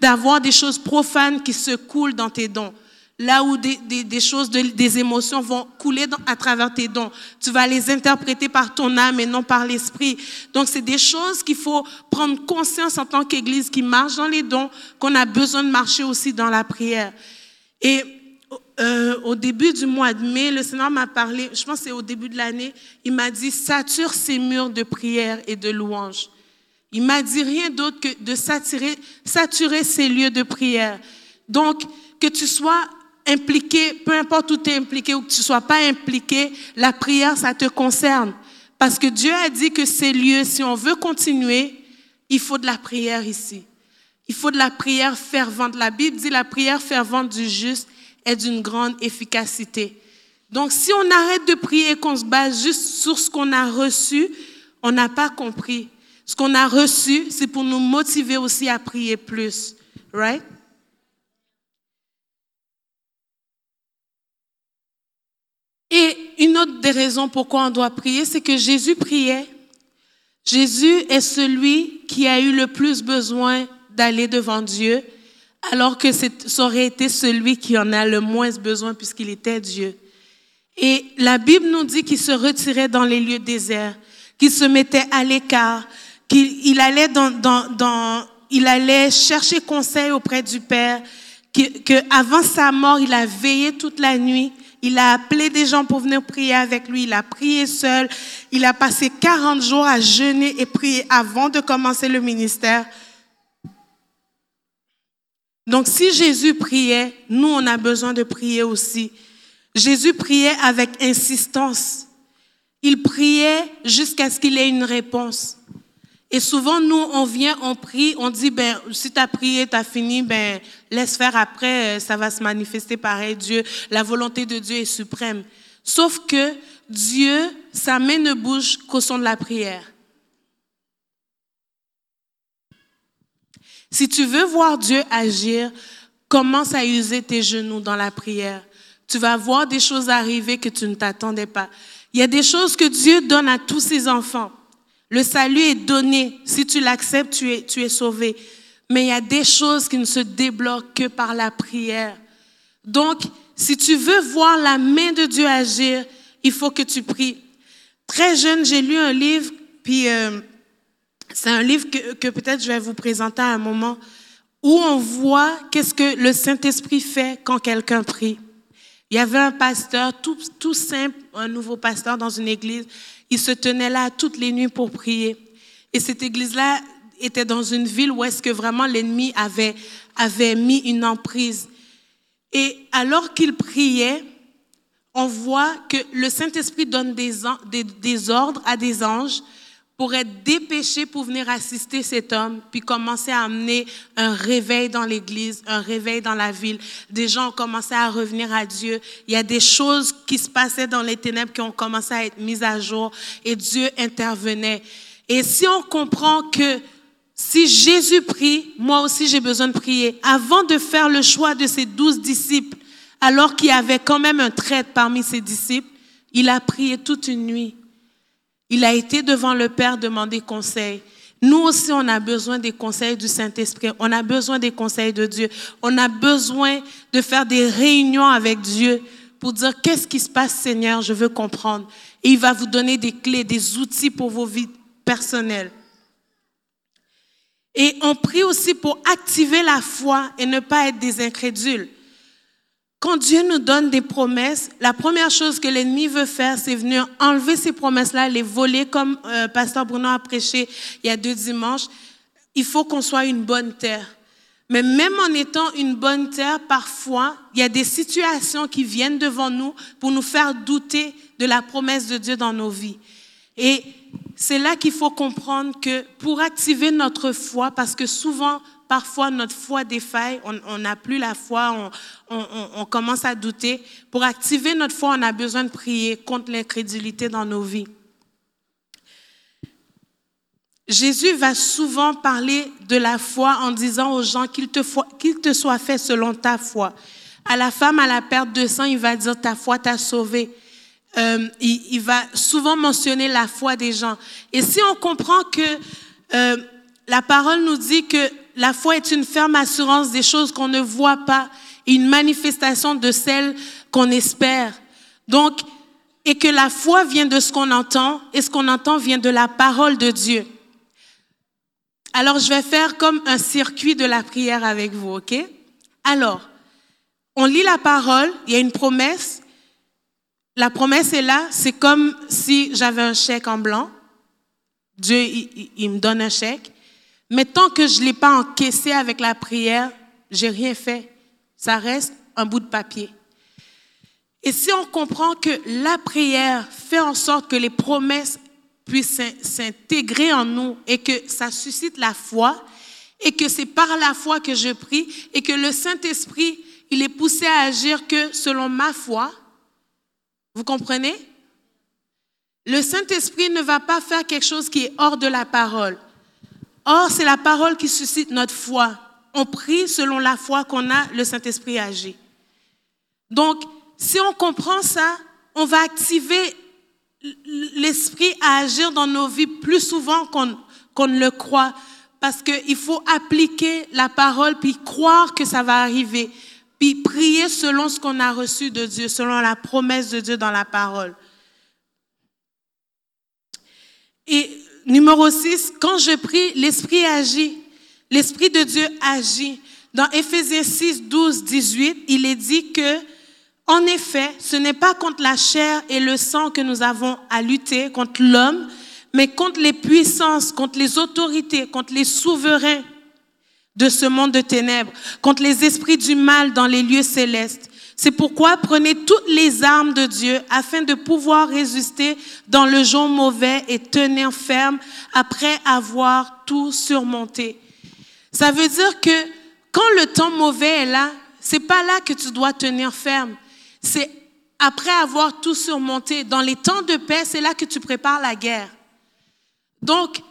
B: d'avoir des choses profanes qui se coulent dans tes dons. là où des, choses, de- des émotions vont couler à travers tes dons. Tu vas les interpréter par ton âme et non par l'esprit. Donc, c'est des choses qu'il faut prendre conscience en tant qu'Église qui marche dans les dons, qu'on a besoin de marcher aussi dans la prière. Euh, au début du mois de mai, le Seigneur m'a parlé, je pense que c'est au début de l'année, il m'a dit, sature ces murs de prière et de louange. Il m'a dit rien d'autre que de saturer, saturer ces lieux de prière. Donc, que tu sois impliqué, peu importe où tu es impliqué ou que tu sois pas impliqué, la prière, ça te concerne. Parce que Dieu a dit que ces lieux, si on veut continuer, il faut de la prière ici. Il faut de la prière fervente. La Bible dit la prière fervente du juste est d'une grande efficacité. Donc, si on arrête de prier et qu'on se base juste sur ce qu'on a reçu, on n'a pas compris. Ce qu'on a reçu, c'est pour nous motiver aussi à prier plus. Right? Et une autre des raisons pourquoi on doit prier, c'est que Jésus priait. Jésus est celui qui a eu le plus besoin d'aller devant Dieu, alors que ça aurait été celui qui en a le moins besoin puisqu'il était Dieu. Et la Bible nous dit qu'il se retirait dans les lieux déserts, qu'il se mettait à l'écart, qu'il il allait dans, dans, dans, il allait chercher conseil auprès du Père, que, que avant sa mort, il a veillé toute la nuit. Il a appelé des gens pour venir prier avec lui. Il a prié seul. Il a passé 40 jours à jeûner et prier avant de commencer le ministère. Donc, si Jésus priait, nous, on a besoin de prier aussi. Jésus priait avec insistance. Il priait jusqu'à ce qu'il ait une réponse. Et souvent, nous, on vient, on prie, on dit, ben, si tu as prié, tu as fini, ben, laisse faire après, euh, ça va se manifester pareil. Dieu, la volonté de Dieu est suprême. Sauf que Dieu, sa main ne bouge qu'au son de la prière. Si tu veux voir Dieu agir, commence à user tes genoux dans la prière. Tu vas voir des choses arriver que tu ne t'attendais pas. Il y a des choses que Dieu donne à tous ses enfants. Le salut est donné. Si tu l'acceptes, tu es, tu es sauvé. Mais il y a des choses qui ne se débloquent que par la prière. Donc, si tu veux voir la main de Dieu agir, il faut que tu pries. Très jeune, j'ai lu un livre, puis euh, c'est un livre que, peut-être je vais vous présenter à un moment, où on voit qu'est-ce que le Saint-Esprit fait quand quelqu'un prie. Il y avait un pasteur tout, simple, un nouveau pasteur dans une église. Il se tenait là toutes les nuits pour prier. Et cette église-là était dans une ville où est-ce que vraiment l'ennemi avait, avait mis une emprise. Et alors qu'il priait, on voit que le Saint-Esprit donne des, des ordres à des anges pour être dépêchés pour venir assister cet homme, puis commencer à amener un réveil dans l'église, un réveil dans la ville. Des gens ont commencé à revenir à Dieu. Il y a des choses qui se passaient dans les ténèbres qui ont commencé à être mises à jour et Dieu intervenait. Et si on comprend que si Jésus prie, moi aussi j'ai besoin de prier. Avant de faire le choix de ses douze disciples, alors qu'il y avait quand même un traître parmi ses disciples, il a prié toute une nuit. Il a été devant le Père demander conseil. Nous aussi, on a besoin des conseils du Saint-Esprit. On a besoin des conseils de Dieu. On a besoin de faire des réunions avec Dieu pour dire qu'est-ce qui se passe, Seigneur, je veux comprendre. Et il va vous donner des clés, des outils pour vos vies personnelles. Et on prie aussi pour activer la foi et ne pas être des incrédules. Quand Dieu nous donne des promesses, la première chose que l'ennemi veut faire, c'est venir enlever ces promesses-là, les voler, comme euh, Pasteur Bruno a prêché il y a deux dimanches. Il faut qu'on soit une bonne terre. Mais même en étant une bonne terre, parfois, il y a des situations qui viennent devant nous pour nous faire douter de la promesse de Dieu dans nos vies. Et c'est là qu'il faut comprendre que pour activer notre foi, parce que souvent, parfois, notre foi défaille, on n'a plus la foi, on, on, on, commence à douter. Pour activer notre foi, on a besoin de prier contre l'incrédulité dans nos vies. Jésus va souvent parler de la foi en disant aux gens qu'il te, qu'il te soit fait selon ta foi. À la femme à la perte de sang, il va dire ta foi t'a sauvé. Euh, il, il, va souvent mentionner la foi des gens. Et si on comprend que euh, la parole nous dit que la foi est une ferme assurance des choses qu'on ne voit pas une manifestation de celle qu'on espère. Donc, et que la foi vient de ce qu'on entend et ce qu'on entend vient de la parole de Dieu. Alors, je vais faire comme un circuit de la prière avec vous, ok? Alors, on lit la parole, il y a une promesse. La promesse est là, c'est comme si j'avais un chèque en blanc. Dieu, il, me donne un chèque. Mais tant que je ne l'ai pas encaissé avec la prière, j'ai rien fait. Ça reste un bout de papier. Et si on comprend que la prière fait en sorte que les promesses puissent s'intégrer en nous et que ça suscite la foi, et que c'est par la foi que je prie, et que le Saint-Esprit, il est poussé à agir que selon ma foi, vous comprenez? Le Saint-Esprit ne va pas faire quelque chose qui est hors de la parole. Or, c'est la parole qui suscite notre foi. On prie selon la foi qu'on a, le Saint-Esprit agit. Donc, si on comprend ça, on va activer l'esprit à agir dans nos vies plus souvent qu'on ne le croit. Parce qu'il faut appliquer la parole, puis croire que ça va arriver, puis prier selon ce qu'on a reçu de Dieu, selon la promesse de Dieu dans la parole. Et numéro 6, quand je prie, l'Esprit agit. L'Esprit de Dieu agit. Dans Éphésiens 6, 12, 18, il est dit que en effet, ce n'est pas contre la chair et le sang que nous avons à lutter, contre l'homme, mais contre les puissances, contre les autorités, contre les souverains de ce monde de ténèbres, contre les esprits du mal dans les lieux célestes. C'est pourquoi prenez toutes les armes de Dieu afin de pouvoir résister dans le jour mauvais et tenir ferme après avoir tout surmonté. Ça veut dire que quand le temps mauvais est là, c'est pas là que tu dois tenir ferme. C'est après avoir tout surmonté, dans les temps de paix, c'est là que tu prépares la guerre. Donc,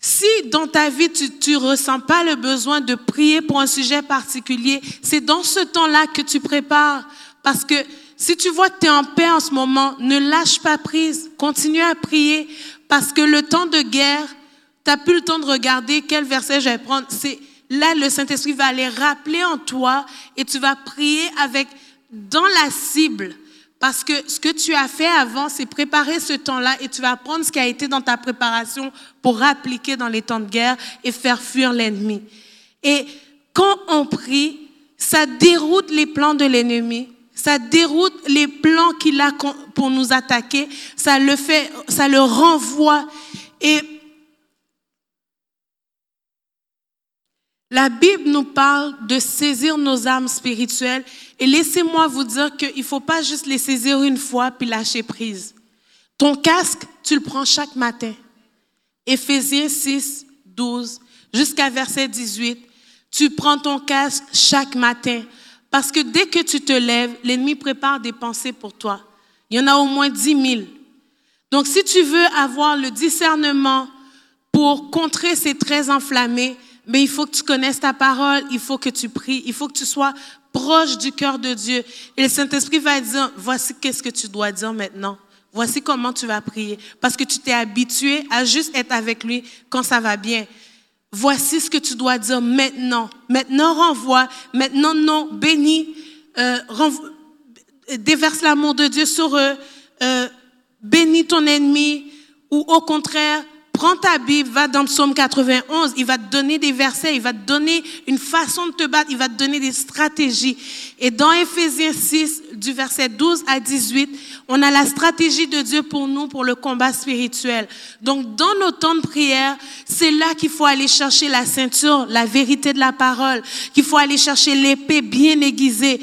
B: si dans ta vie, tu ne ressens pas le besoin de prier pour un sujet particulier, c'est dans ce temps-là que tu prépares. Parce que si tu vois que tu es en paix en ce moment, ne lâche pas prise. Continue à prier. Parce que le temps de guerre, tu n'as plus le temps de regarder quel verset je vais prendre. C'est là, le Saint-Esprit va aller rappeler en toi et tu vas prier avec dans la cible. Parce que ce que tu as fait avant, c'est préparer ce temps-là et tu vas prendre ce qui a été dans ta préparation pour appliquer dans les temps de guerre et faire fuir l'ennemi. Et quand on prie, ça déroute les plans de l'ennemi. Ça déroute les plans qu'il a pour nous attaquer. Ça le fait, ça le renvoie. Et La Bible nous parle de saisir nos âmes spirituelles et laissez-moi vous dire qu'il ne faut pas juste les saisir une fois puis lâcher prise. Ton casque, tu le prends chaque matin. Éphésiens 6, 12 jusqu'à verset 18. Tu prends ton casque chaque matin parce que dès que tu te lèves, l'ennemi prépare des pensées pour toi. Il y en a au moins 10 000. Donc si tu veux avoir le discernement pour contrer ces traits enflammés, mais il faut que tu connaisses ta parole, il faut que tu pries, il faut que tu sois proche du cœur de Dieu. Et le Saint-Esprit va dire, voici qu'est-ce que tu dois dire maintenant. Voici comment tu vas prier. Parce que tu t'es habitué à juste être avec lui quand ça va bien. Voici ce que tu dois dire maintenant. Maintenant, renvoie. Maintenant, non, bénis. Euh, déverse l'amour de Dieu sur eux. Euh, bénis ton ennemi. Ou au contraire, Prends ta Bible, va dans Psaume 91, il va te donner des versets, il va te donner une façon de te battre, il va te donner des stratégies. Et dans Éphésiens 6, du verset 12 à 18, on a la stratégie de Dieu pour nous, pour le combat spirituel. Donc, dans nos temps de prière, c'est là qu'il faut aller chercher la ceinture, la vérité de la parole, qu'il faut aller chercher l'épée bien aiguisée.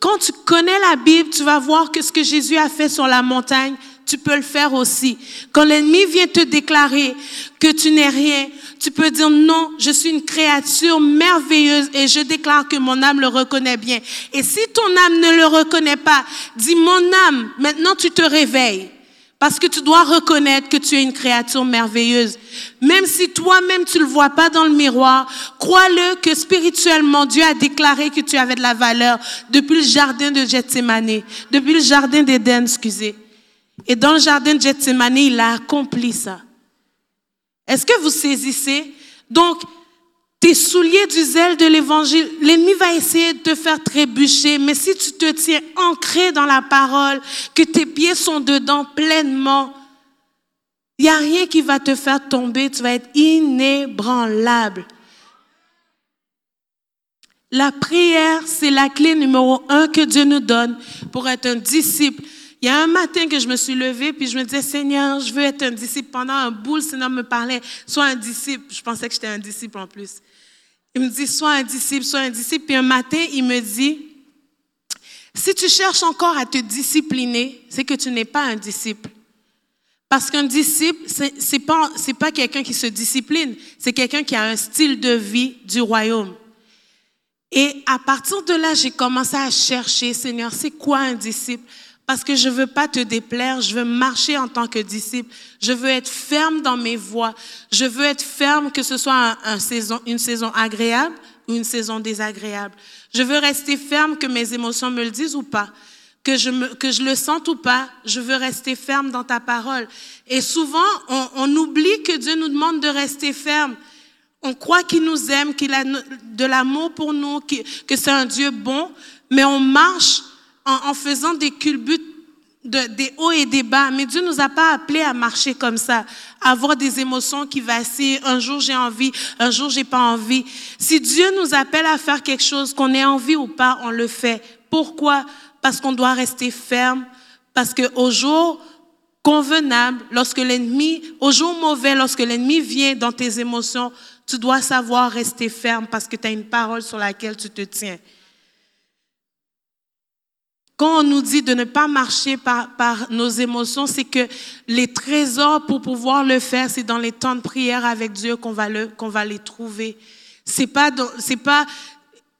B: Quand tu connais la Bible, tu vas voir que ce que Jésus a fait sur la montagne, tu peux le faire aussi. Quand l'ennemi vient te déclarer que tu n'es rien, tu peux dire non, je suis une créature merveilleuse et je déclare que mon âme le reconnaît bien. Et si ton âme ne le reconnaît pas, dis mon âme, maintenant tu te réveilles. Parce que tu dois reconnaître que tu es une créature merveilleuse. Même si toi-même tu le vois pas dans le miroir, crois-le que spirituellement Dieu a déclaré que tu avais de la valeur depuis le jardin de Gethsemane, depuis le jardin d'Éden, excusez. Et dans le jardin de Gethsemane, il a accompli ça. Est-ce que vous saisissez? Donc, Tes souliers du zèle de l'évangile, l'ennemi va essayer de te faire trébucher, mais si tu te tiens ancré dans la parole, que tes pieds sont dedans pleinement, il n'y a rien qui va te faire tomber, tu vas être inébranlable. La prière, c'est la clé numéro un que Dieu nous donne pour être un disciple. Il y a un matin que je me suis levée, puis je me disais, Seigneur, je veux être un disciple. Pendant un bout, le Seigneur me parlait, sois un disciple. Je pensais que j'étais un disciple en plus. Il me dit, sois un disciple, sois un disciple. Puis un matin, il me dit, si tu cherches encore à te discipliner, c'est que tu n'es pas un disciple. Parce qu'un disciple, c'est pas, pas quelqu'un qui se discipline, c'est quelqu'un qui a un style de vie du royaume. Et à partir de là, j'ai commencé à chercher, Seigneur, c'est quoi un disciple? Parce que je veux pas te déplaire, je veux marcher en tant que disciple. Je veux être ferme dans mes voies. Je veux être ferme que ce soit un, saison, une saison agréable ou une saison désagréable. Je veux rester ferme que mes émotions me le disent ou pas. Que je, que je le sente ou pas, je veux rester ferme dans ta parole. Et souvent, on oublie que Dieu nous demande de rester ferme. On croit qu'il nous aime, qu'il a de l'amour pour nous, que c'est un Dieu bon, mais on marche en, faisant des culbutes, des hauts et des bas. Mais Dieu nous a pas appelés à marcher comme ça, à avoir des émotions qui vacillent. Un jour j'ai envie, un jour j'ai pas envie. Si Dieu nous appelle à faire quelque chose, qu'on ait envie ou pas, on le fait. Pourquoi? Parce qu'on doit rester ferme. Parce que au jour convenable, lorsque l'ennemi, au jour mauvais, lorsque l'ennemi vient dans tes émotions, tu dois savoir rester ferme parce que tu as une parole sur laquelle tu te tiens. Quand on nous dit de ne pas marcher par, par nos émotions, c'est que les trésors pour pouvoir le faire, c'est dans les temps de prière avec Dieu qu'on va, le, qu'on va les trouver. C'est pas, c'est pas,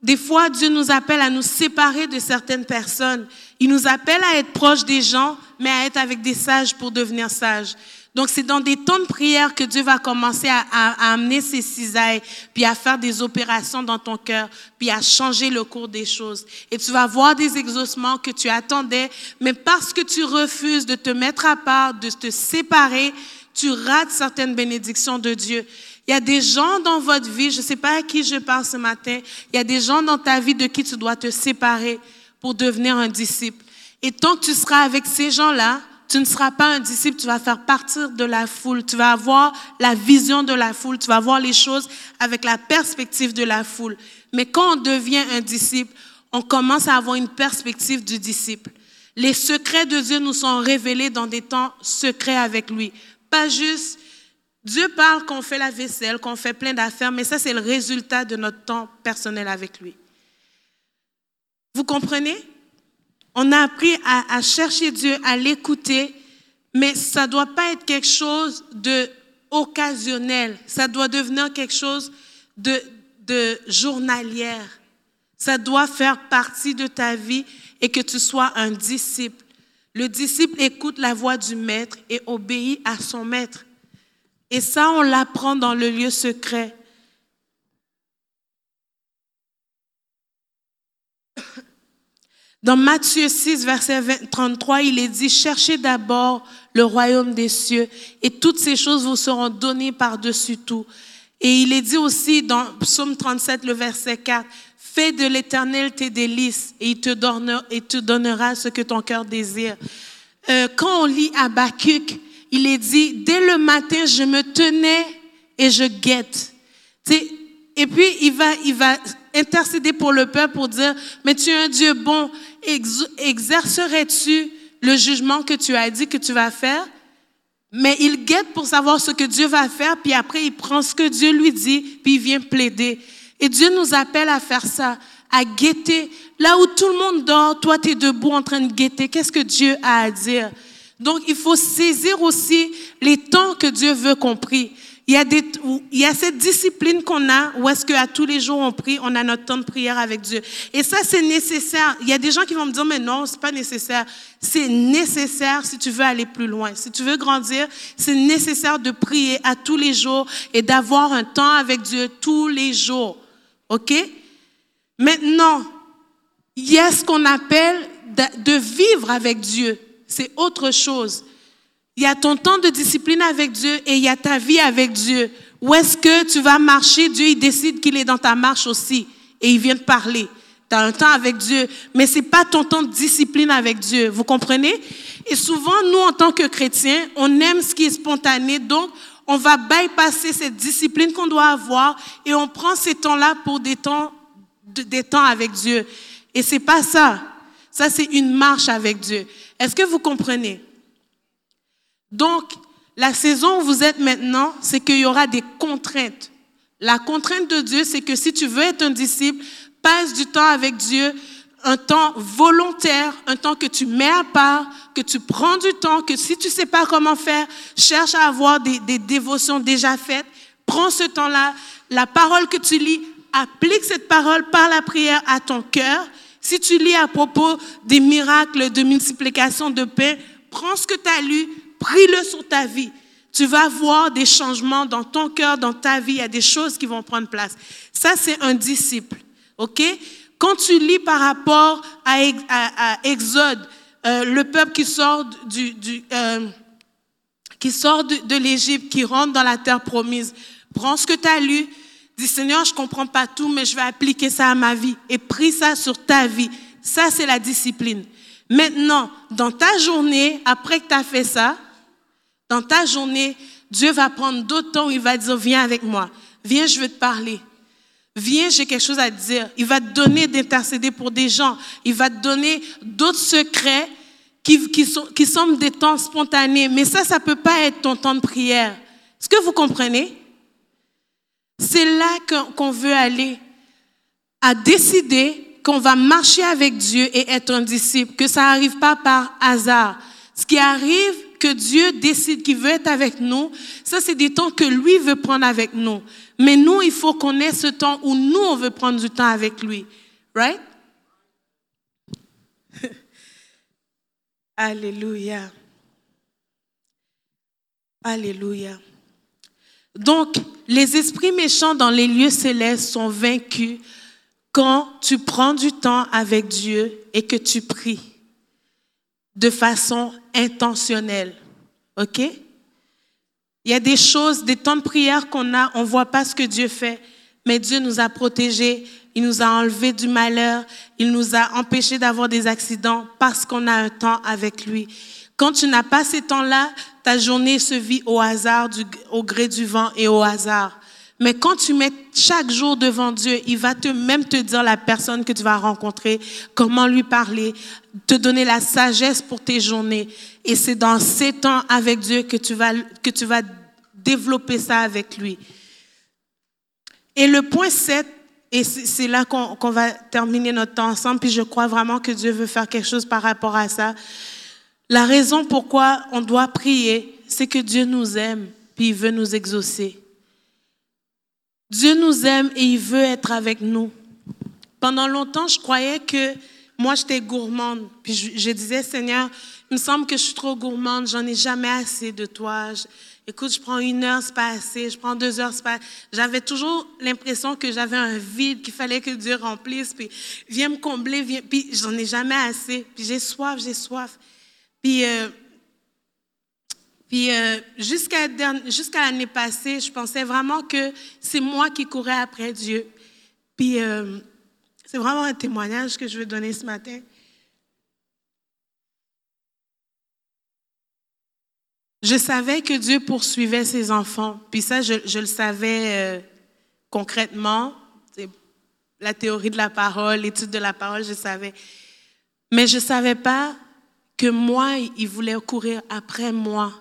B: des fois, Dieu nous appelle à nous séparer de certaines personnes. Il nous appelle à être proche des gens, mais à être avec des sages pour devenir sages. Donc, c'est dans des temps de prière que Dieu va commencer à, à, amener ses cisailles, puis à faire des opérations dans ton cœur, puis à changer le cours des choses. Et tu vas voir des exaucements que tu attendais, mais parce que tu refuses de te mettre à part, de te séparer, tu rates certaines bénédictions de Dieu. Il y a des gens dans votre vie, je ne sais pas à qui je parle ce matin, il y a des gens dans ta vie de qui tu dois te séparer pour devenir un disciple. Et tant que tu seras avec ces gens-là, tu ne seras pas un disciple, tu vas faire partir de la foule, tu vas avoir la vision de la foule, tu vas voir les choses avec la perspective de la foule. Mais quand on devient un disciple, on commence à avoir une perspective du disciple. Les secrets de Dieu nous sont révélés dans des temps secrets avec lui. Pas juste, Dieu parle qu'on fait la vaisselle, qu'on fait plein d'affaires, mais ça c'est le résultat de notre temps personnel avec lui. Vous comprenez? On a appris à, chercher Dieu, à l'écouter, mais ça ne doit pas être quelque chose de occasionnel. Ça doit devenir quelque chose de, de journalière. Ça doit faire partie de ta vie et que tu sois un disciple. Le disciple écoute la voix du maître et obéit à son maître. Et ça, on l'apprend dans le lieu secret. Dans Matthieu 6, verset 33, il est dit, cherchez d'abord le royaume des cieux et toutes ces choses vous seront données par-dessus tout. Et il est dit aussi dans Psaume 37, le verset 4, fais de l'éternel tes délices et il te donnera, et te donnera ce que ton cœur désire. Euh, quand on lit Habakkuk, il est dit, dès le matin, je me tenais et je guette. Et puis, il va, il va intercéder pour le peuple pour dire, mais tu es un Dieu bon, exercerais-tu le jugement que tu as dit que tu vas faire? Mais il guette pour savoir ce que Dieu va faire, puis après il prend ce que Dieu lui dit, puis il vient plaider. Et Dieu nous appelle à faire ça, à guetter. Là où tout le monde dort, toi tu es debout en train de guetter. Qu'est-ce que Dieu a à dire? Donc il faut saisir aussi les temps que Dieu veut qu'on prie. Il y, a cette discipline qu'on a où est-ce qu'à tous les jours on prie, on a notre temps de prière avec Dieu. Et ça, c'est nécessaire. Il y a des gens qui vont me dire, mais non, c'est pas nécessaire. C'est nécessaire si tu veux aller plus loin. Si tu veux grandir, c'est nécessaire de prier à tous les jours et d'avoir un temps avec Dieu tous les jours. OK? Maintenant, il y a ce qu'on appelle de vivre avec Dieu. C'est autre chose. Il y a ton temps de discipline avec Dieu et il y a ta vie avec Dieu. où est-ce que tu vas marcher, Dieu, il décide qu'il est dans ta marche aussi et il vient te parler. Tu as un temps avec Dieu, mais c'est pas ton temps de discipline avec Dieu. Vous comprenez? Et souvent, nous, en tant que chrétiens, on aime ce qui est spontané, donc on va bypasser cette discipline qu'on doit avoir et on prend ces temps-là pour des temps, avec Dieu. Et c'est pas ça. Ça, c'est une marche avec Dieu. Est-ce que vous comprenez? Donc, la saison où vous êtes maintenant, c'est qu'il y aura des contraintes. La contrainte de Dieu, c'est que si tu veux être un disciple, passe du temps avec Dieu, un temps volontaire, un temps que tu mets à part, que tu prends du temps, que si tu sais pas comment faire, cherche à avoir des, des dévotions déjà faites. Prends ce temps-là. La parole que tu lis, applique cette parole par la prière à ton cœur. Si tu lis à propos des miracles de multiplication de pain, prends ce que tu as lu, prie-le sur ta vie. Tu vas voir des changements dans ton cœur, dans ta vie. Il y a des choses qui vont prendre place. Ça, c'est un disciple. OK? Quand tu lis par rapport à, Exode, euh, le peuple qui sort, du, euh, qui sort de, l'Égypte, qui rentre dans la terre promise, prends ce que tu as lu, dis Seigneur, je comprends pas tout, mais je vais appliquer ça à ma vie et prie ça sur ta vie. Ça, c'est la discipline. Maintenant, dans ta journée, après que tu as fait ça, dans ta journée, Dieu va prendre d'autres temps il va dire, viens avec moi, viens, je veux te parler. Viens, j'ai quelque chose à te dire. Il va te donner d'intercéder pour des gens. Il va te donner d'autres secrets qui, qui, sont, qui semblent des temps spontanés. Mais ça, ça ne peut pas être ton temps de prière. Est-ce que vous comprenez? C'est là qu'on veut aller. À décider qu'on va marcher avec Dieu et être un disciple, que ça n'arrive pas par hasard. Ce qui arrive, que Dieu décide qu'il veut être avec nous, ça c'est des temps que lui veut prendre avec nous. Mais nous, il faut qu'on ait ce temps où nous, on veut prendre du temps avec lui. Right? Alléluia. Alléluia. Donc, les esprits méchants dans les lieux célestes sont vaincus quand tu prends du temps avec Dieu et que tu pries de façon intentionnelle. OK? Il y a des choses, des temps de prière qu'on a, on voit pas ce que Dieu fait, mais Dieu nous a protégés, il nous a enlevé du malheur, il nous a empêchés d'avoir des accidents parce qu'on a un temps avec lui. Quand tu n'as pas ces temps-là, ta journée se vit au hasard, au gré du vent et au hasard. Mais quand tu mets chaque jour devant Dieu, il va te même te dire la personne que tu vas rencontrer, comment lui parler, te donner la sagesse pour tes journées. Et c'est dans ces temps avec Dieu que tu vas, que tu vas développer ça avec lui. Et le point 7, et c'est là qu'on va terminer notre temps ensemble, puis je crois vraiment que Dieu veut faire quelque chose par rapport à ça. La raison pourquoi on doit prier, c'est que Dieu nous aime, puis il veut nous exaucer. Dieu nous aime et il veut être avec nous. Pendant longtemps, je croyais que moi, j'étais gourmande. Puis je, disais, Seigneur, il me semble que je suis trop gourmande, j'en ai jamais assez de toi. écoute, je prends une heure, c'est pas assez. Je prends deux heures, c'est pas J'avais toujours l'impression que j'avais un vide qu'il fallait que Dieu remplisse. Puis viens me combler, viens. Puis j'en ai jamais assez. Puis j'ai soif, j'ai soif. Puis euh, puis euh, jusqu'à l'année passée, je pensais vraiment que c'est moi qui courais après Dieu. Puis euh, c'est vraiment un témoignage que je veux donner ce matin. Je savais que Dieu poursuivait ses enfants. Puis ça, je, le savais euh, concrètement. La théorie de la parole, l'étude de la parole, je savais. Mais je ne savais pas que moi, il voulait courir après moi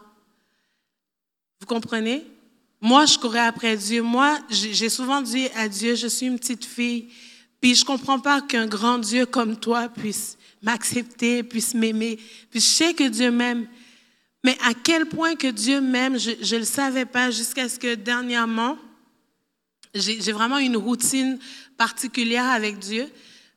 B: vous comprenez? Moi, je courais après Dieu. Moi, j'ai souvent dit à Dieu, je suis une petite fille, puis je comprends pas qu'un grand Dieu comme toi puisse m'accepter, puisse m'aimer. Puis je sais que Dieu m'aime. Mais à quel point que Dieu m'aime, je ne le savais pas jusqu'à ce que dernièrement, j'ai vraiment une routine particulière avec Dieu.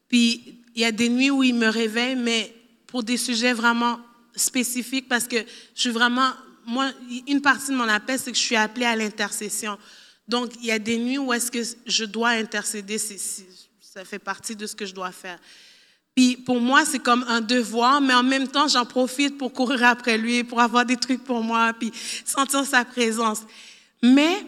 B: Puis il y a des nuits où il me réveille, mais pour des sujets vraiment spécifiques parce que je suis vraiment moi, une partie de mon appel, c'est que je suis appelée à l'intercession. Donc, il y a des nuits où est-ce que je dois intercéder, ça fait partie de ce que je dois faire. Puis pour moi, c'est comme un devoir, mais en même temps, j'en profite pour courir après lui, pour avoir des trucs pour moi, puis sentir sa présence. Mais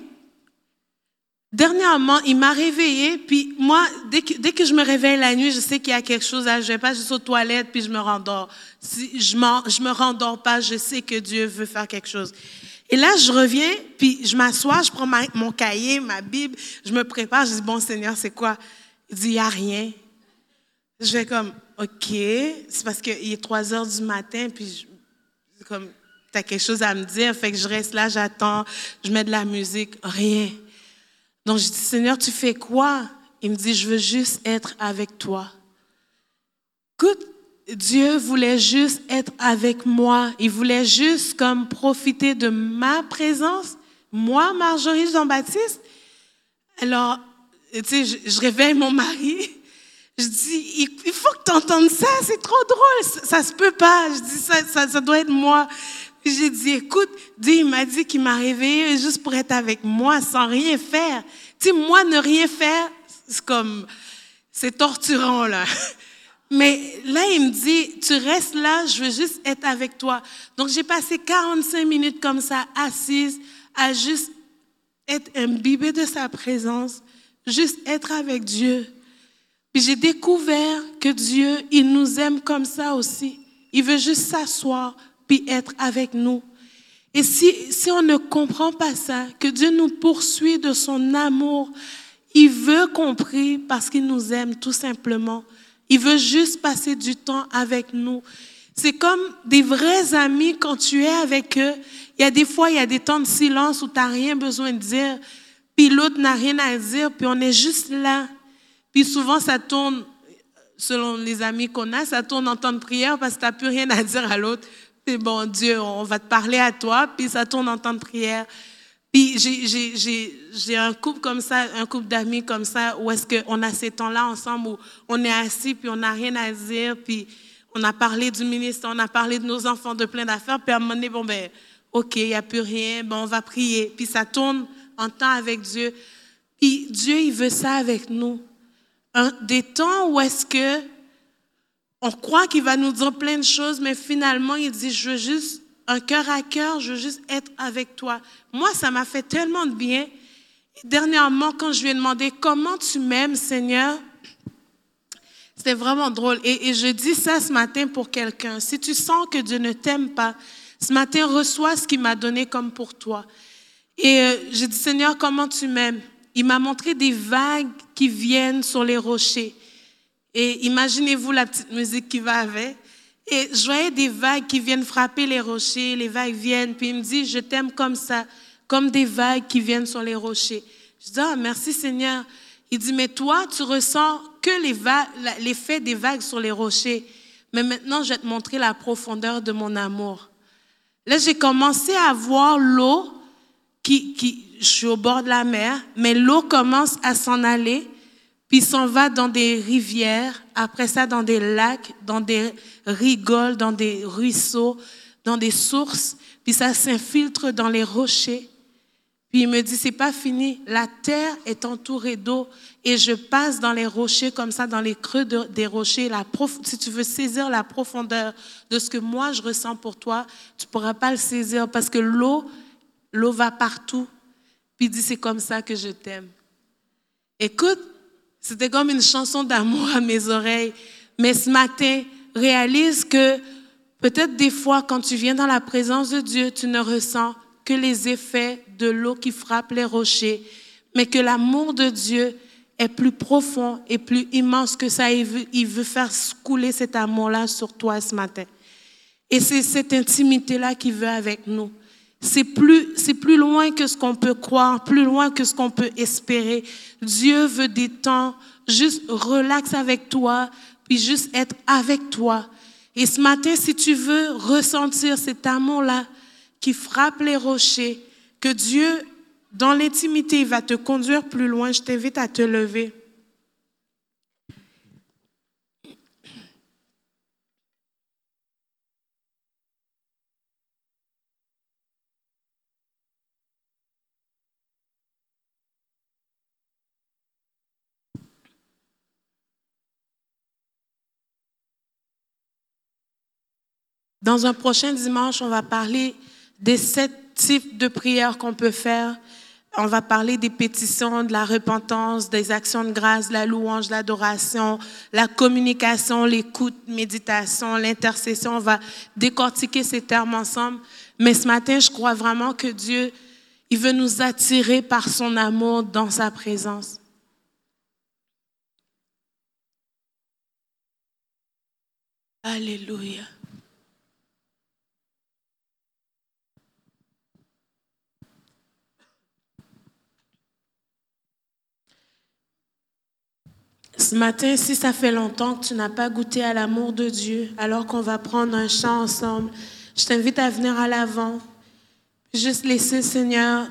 B: Dernièrement, il m'a réveillée, puis moi, dès que, dès que je me réveille la nuit, je sais qu'il y a quelque chose à, je vais pas juste aux toilettes, puis je me rendors. Si je, je me rendors pas, je sais que Dieu veut faire quelque chose. Et là, je reviens, puis je m'assois, je prends mon cahier, ma Bible, je me prépare, je dis, bon Seigneur, c'est quoi? Il dit, il a rien. Je vais comme, OK, c'est parce qu'il est 3 heures du matin, puis je- comme, t'as quelque chose à me dire, fait que je reste là, j'attends, je mets de la musique, rien. Donc je dis, Seigneur, tu fais quoi? Il me dit, je veux juste être avec toi. Écoute, Dieu voulait juste être avec moi. Il voulait juste comme profiter de ma présence. Moi, Marjorie Jean-Baptiste. Alors, tu sais, je, réveille mon mari. Je dis, il, faut que tu entendes ça, c'est trop drôle, ça, ça se peut pas. Je dis, ça, ça doit être moi. J'ai dit, écoute, Dieu, m'a dit qu'il m'a réveillé juste pour être avec moi, sans rien faire. Tu sais, moi, ne rien faire, c'est comme, c'est torturant, là. Mais là, il me dit, tu restes là, je veux juste être avec toi. Donc, j'ai passé 45 minutes comme ça, assise, à juste être imbibée de sa présence, juste être avec Dieu. Puis j'ai découvert que Dieu, il nous aime comme ça aussi. Il veut juste s'asseoir être avec nous. Et si, si on ne comprend pas ça, que Dieu nous poursuit de son amour, il veut qu'on prie parce qu'il nous aime tout simplement. Il veut juste passer du temps avec nous. C'est comme des vrais amis quand tu es avec eux. Il y a des fois, il y a des temps de silence où tu n'as rien besoin de dire, puis l'autre n'a rien à dire, puis on est juste là. Puis souvent, ça tourne, selon les amis qu'on a, ça tourne en temps de prière parce que tu n'as plus rien à dire à l'autre. Puis bon, Dieu, on va te parler à toi, puis ça tourne en temps de prière. Puis j'ai un couple comme ça, un couple d'amis comme ça, où est-ce qu'on a ces temps-là ensemble, où on est assis, puis on n'a rien à dire, puis on a parlé du ministre, on a parlé de nos enfants, de plein d'affaires, puis à un moment donné, bon ben, OK, il n'y a plus rien, bon, on va prier. Puis ça tourne en temps avec Dieu. Puis Dieu, il veut ça avec nous. Un- des temps où est-ce que on croit qu'il va nous dire plein de choses, mais finalement, il dit, je veux juste un cœur à cœur, je veux juste être avec toi. Moi, ça m'a fait tellement de bien. Dernièrement, quand je lui ai demandé, comment tu m'aimes, Seigneur, c'était vraiment drôle. Et, et je dis ça ce matin pour quelqu'un. Si tu sens que Dieu ne t'aime pas, ce matin, reçois ce qu'il m'a donné comme pour toi. Et euh, j'ai dit, Seigneur, comment tu m'aimes? Il m'a montré des vagues qui viennent sur les rochers. Et imaginez-vous la petite musique qui va avec. Et je voyais des vagues qui viennent frapper les rochers, les vagues viennent, puis il me dit, je t'aime comme ça, comme des vagues qui viennent sur les rochers. Je dis, ah, merci Seigneur. Il dit, mais toi, tu ressens que les va- la- l'effet des vagues sur les rochers. Mais maintenant, je vais te montrer la profondeur de mon amour. Là, j'ai commencé à voir l'eau qui, qui, je suis au bord de la mer, mais l'eau commence à s'en aller, puis s'en va dans des rivières, après ça dans des lacs, dans des rigoles, dans des ruisseaux, dans des sources, puis ça s'infiltre dans les rochers. Puis il me dit, c'est pas fini. La terre est entourée d'eau et je passe dans les rochers comme ça, dans les creux de- des rochers. La prof- si tu veux saisir la profondeur de ce que moi je ressens pour toi, tu pourras pas le saisir parce que l'eau, l'eau va partout. Puis il dit, c'est comme ça que je t'aime. Écoute, c'était comme une chanson d'amour à mes oreilles. Mais ce matin, réalise que peut-être des fois, quand tu viens dans la présence de Dieu, tu ne ressens que les effets de l'eau qui frappe les rochers, mais que l'amour de Dieu est plus profond et plus immense que ça. Il veut, faire couler cet amour-là sur toi ce matin. Et c'est cette intimité-là qu'il veut avec nous. C'est plus, c'est plus loin que ce qu'on peut croire, plus loin que ce qu'on peut espérer. Dieu veut des temps juste relax avec toi, puis juste être avec toi. Et ce matin, si tu veux ressentir cet amour-là qui frappe les rochers, que Dieu, dans l'intimité, va te conduire plus loin, je t'invite à te lever. Dans un prochain dimanche, on va parler des sept types de prières qu'on peut faire. on va parler des pétitions, de la repentance, des actions de grâce, la louange, l'adoration, la communication, l'écoute, méditation, l'intercession. On va décortiquer ces termes ensemble. Mais ce matin, je crois vraiment que Dieu, il veut nous attirer par son amour dans sa présence. Alléluia. Ce matin, si ça fait longtemps que tu n'as pas goûté à l'amour de Dieu, alors qu'on va prendre un chant ensemble, je t'invite à venir à l'avant. Juste laisser le Seigneur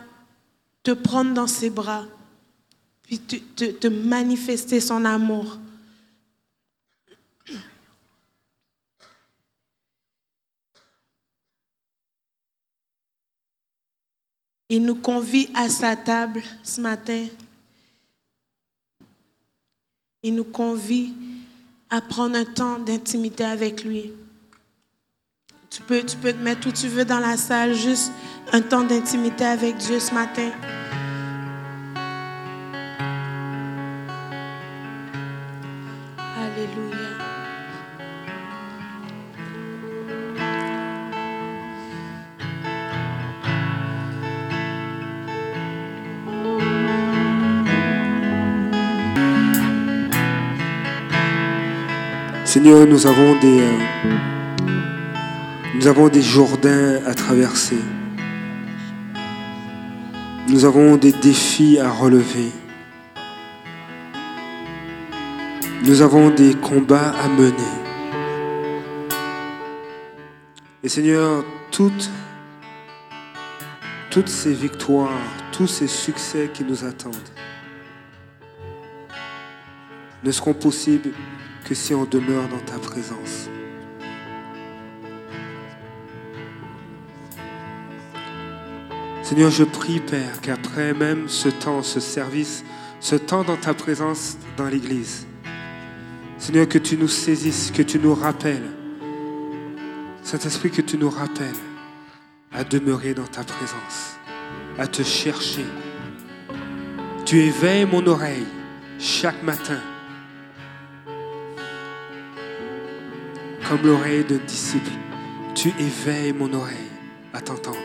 B: te prendre dans ses bras, puis te, te manifester son amour. Il nous convie à sa table ce matin. Il nous convie à prendre un temps d'intimité avec lui. Tu peux, tu peux te mettre où tu veux dans la salle, juste un temps d'intimité avec Dieu ce matin. Alléluia.
A: Seigneur, nous avons des, euh, à traverser. Nous avons des défis à relever. Nous avons des combats à mener. Et Seigneur, toutes ces victoires, tous ces succès qui nous attendent ne seront possibles si on demeure dans ta présence. Seigneur, je prie, Père, qu'après même ce temps, ce service, ce temps dans ta présence dans l'Église, Seigneur, que tu nous saisisses, que tu nous rappelles, Saint-Esprit, que tu nous rappelles à demeurer dans ta présence, à te chercher. Tu éveilles mon oreille chaque matin comme l'oreille d'un disciple. Tu éveilles mon oreille à t'entendre.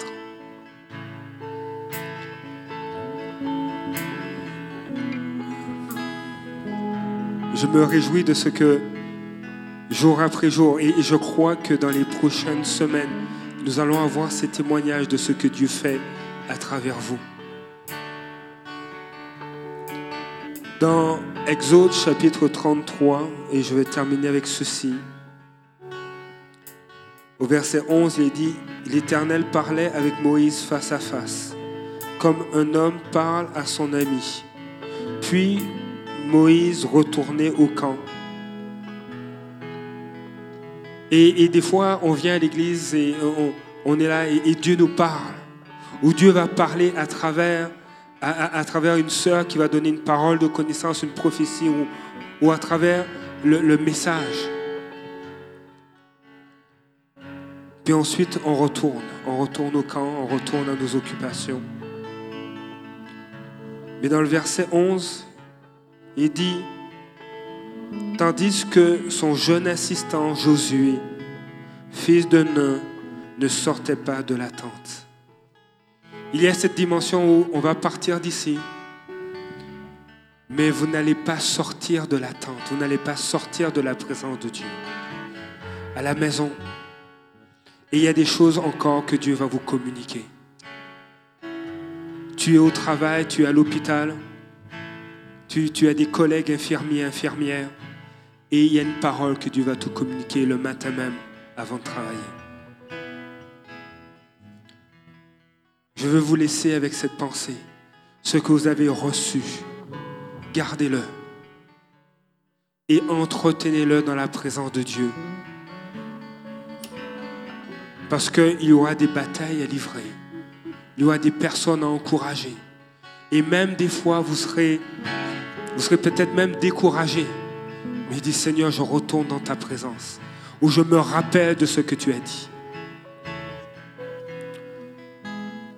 A: Je me réjouis de ce que jour après jour, et je crois que dans les prochaines semaines, nous allons avoir ces témoignages de ce que Dieu fait à travers vous. Dans Exode chapitre 33, et je vais terminer avec ceci, au verset 11, il dit, l'Éternel parlait avec Moïse face à face, comme un homme parle à son ami. Puis Moïse retournait au camp. Et, des fois, on vient à l'église et on, est là et, Dieu nous parle. Ou Dieu va parler à travers, à, travers une sœur qui va donner une parole de connaissance, une prophétie, ou, à travers le message. Puis ensuite, on retourne. On retourne au camp, on retourne à nos occupations. Mais dans le verset 11, il dit, tandis que son jeune assistant Josué, fils de Nun, ne sortait pas de la tente. Il y a cette dimension où on va partir d'ici, mais vous n'allez pas sortir de la tente, vous n'allez pas sortir de la présence de Dieu. À la maison, et il y a des choses encore que Dieu va vous communiquer. Tu es au travail, tu es à l'hôpital, tu, as des collègues infirmiers, infirmières, et il y a une parole que Dieu va te communiquer le matin même avant de travailler. Je veux vous laisser avec cette pensée. Ce que vous avez reçu, gardez-le et entretenez-le dans la présence de Dieu. Parce qu'il y aura des batailles à livrer. Il y aura des personnes à encourager. Et même des fois, vous serez, peut-être même découragé. Mais il dit, Seigneur, je retourne dans ta présence. Ou je me rappelle de ce que tu as dit.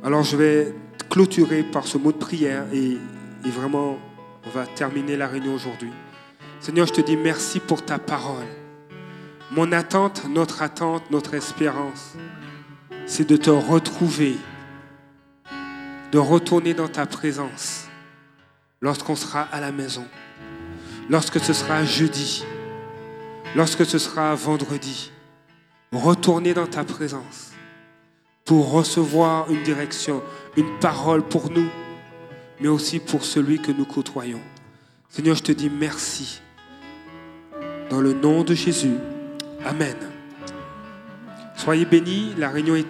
A: Alors je vais clôturer par ce mot de prière et vraiment, on va terminer la réunion aujourd'hui. Seigneur, je te dis merci pour ta parole. Mon attente, notre attente, notre espérance, c'est de te retrouver, de retourner dans ta présence lorsqu'on sera à la maison, lorsque ce sera jeudi, lorsque ce sera vendredi. Retourner dans ta présence pour recevoir une direction, une parole pour nous, mais aussi pour celui que nous côtoyons. Seigneur, je te dis merci. Dans le nom de Jésus. Amen. Soyez bénis, la réunion terminée.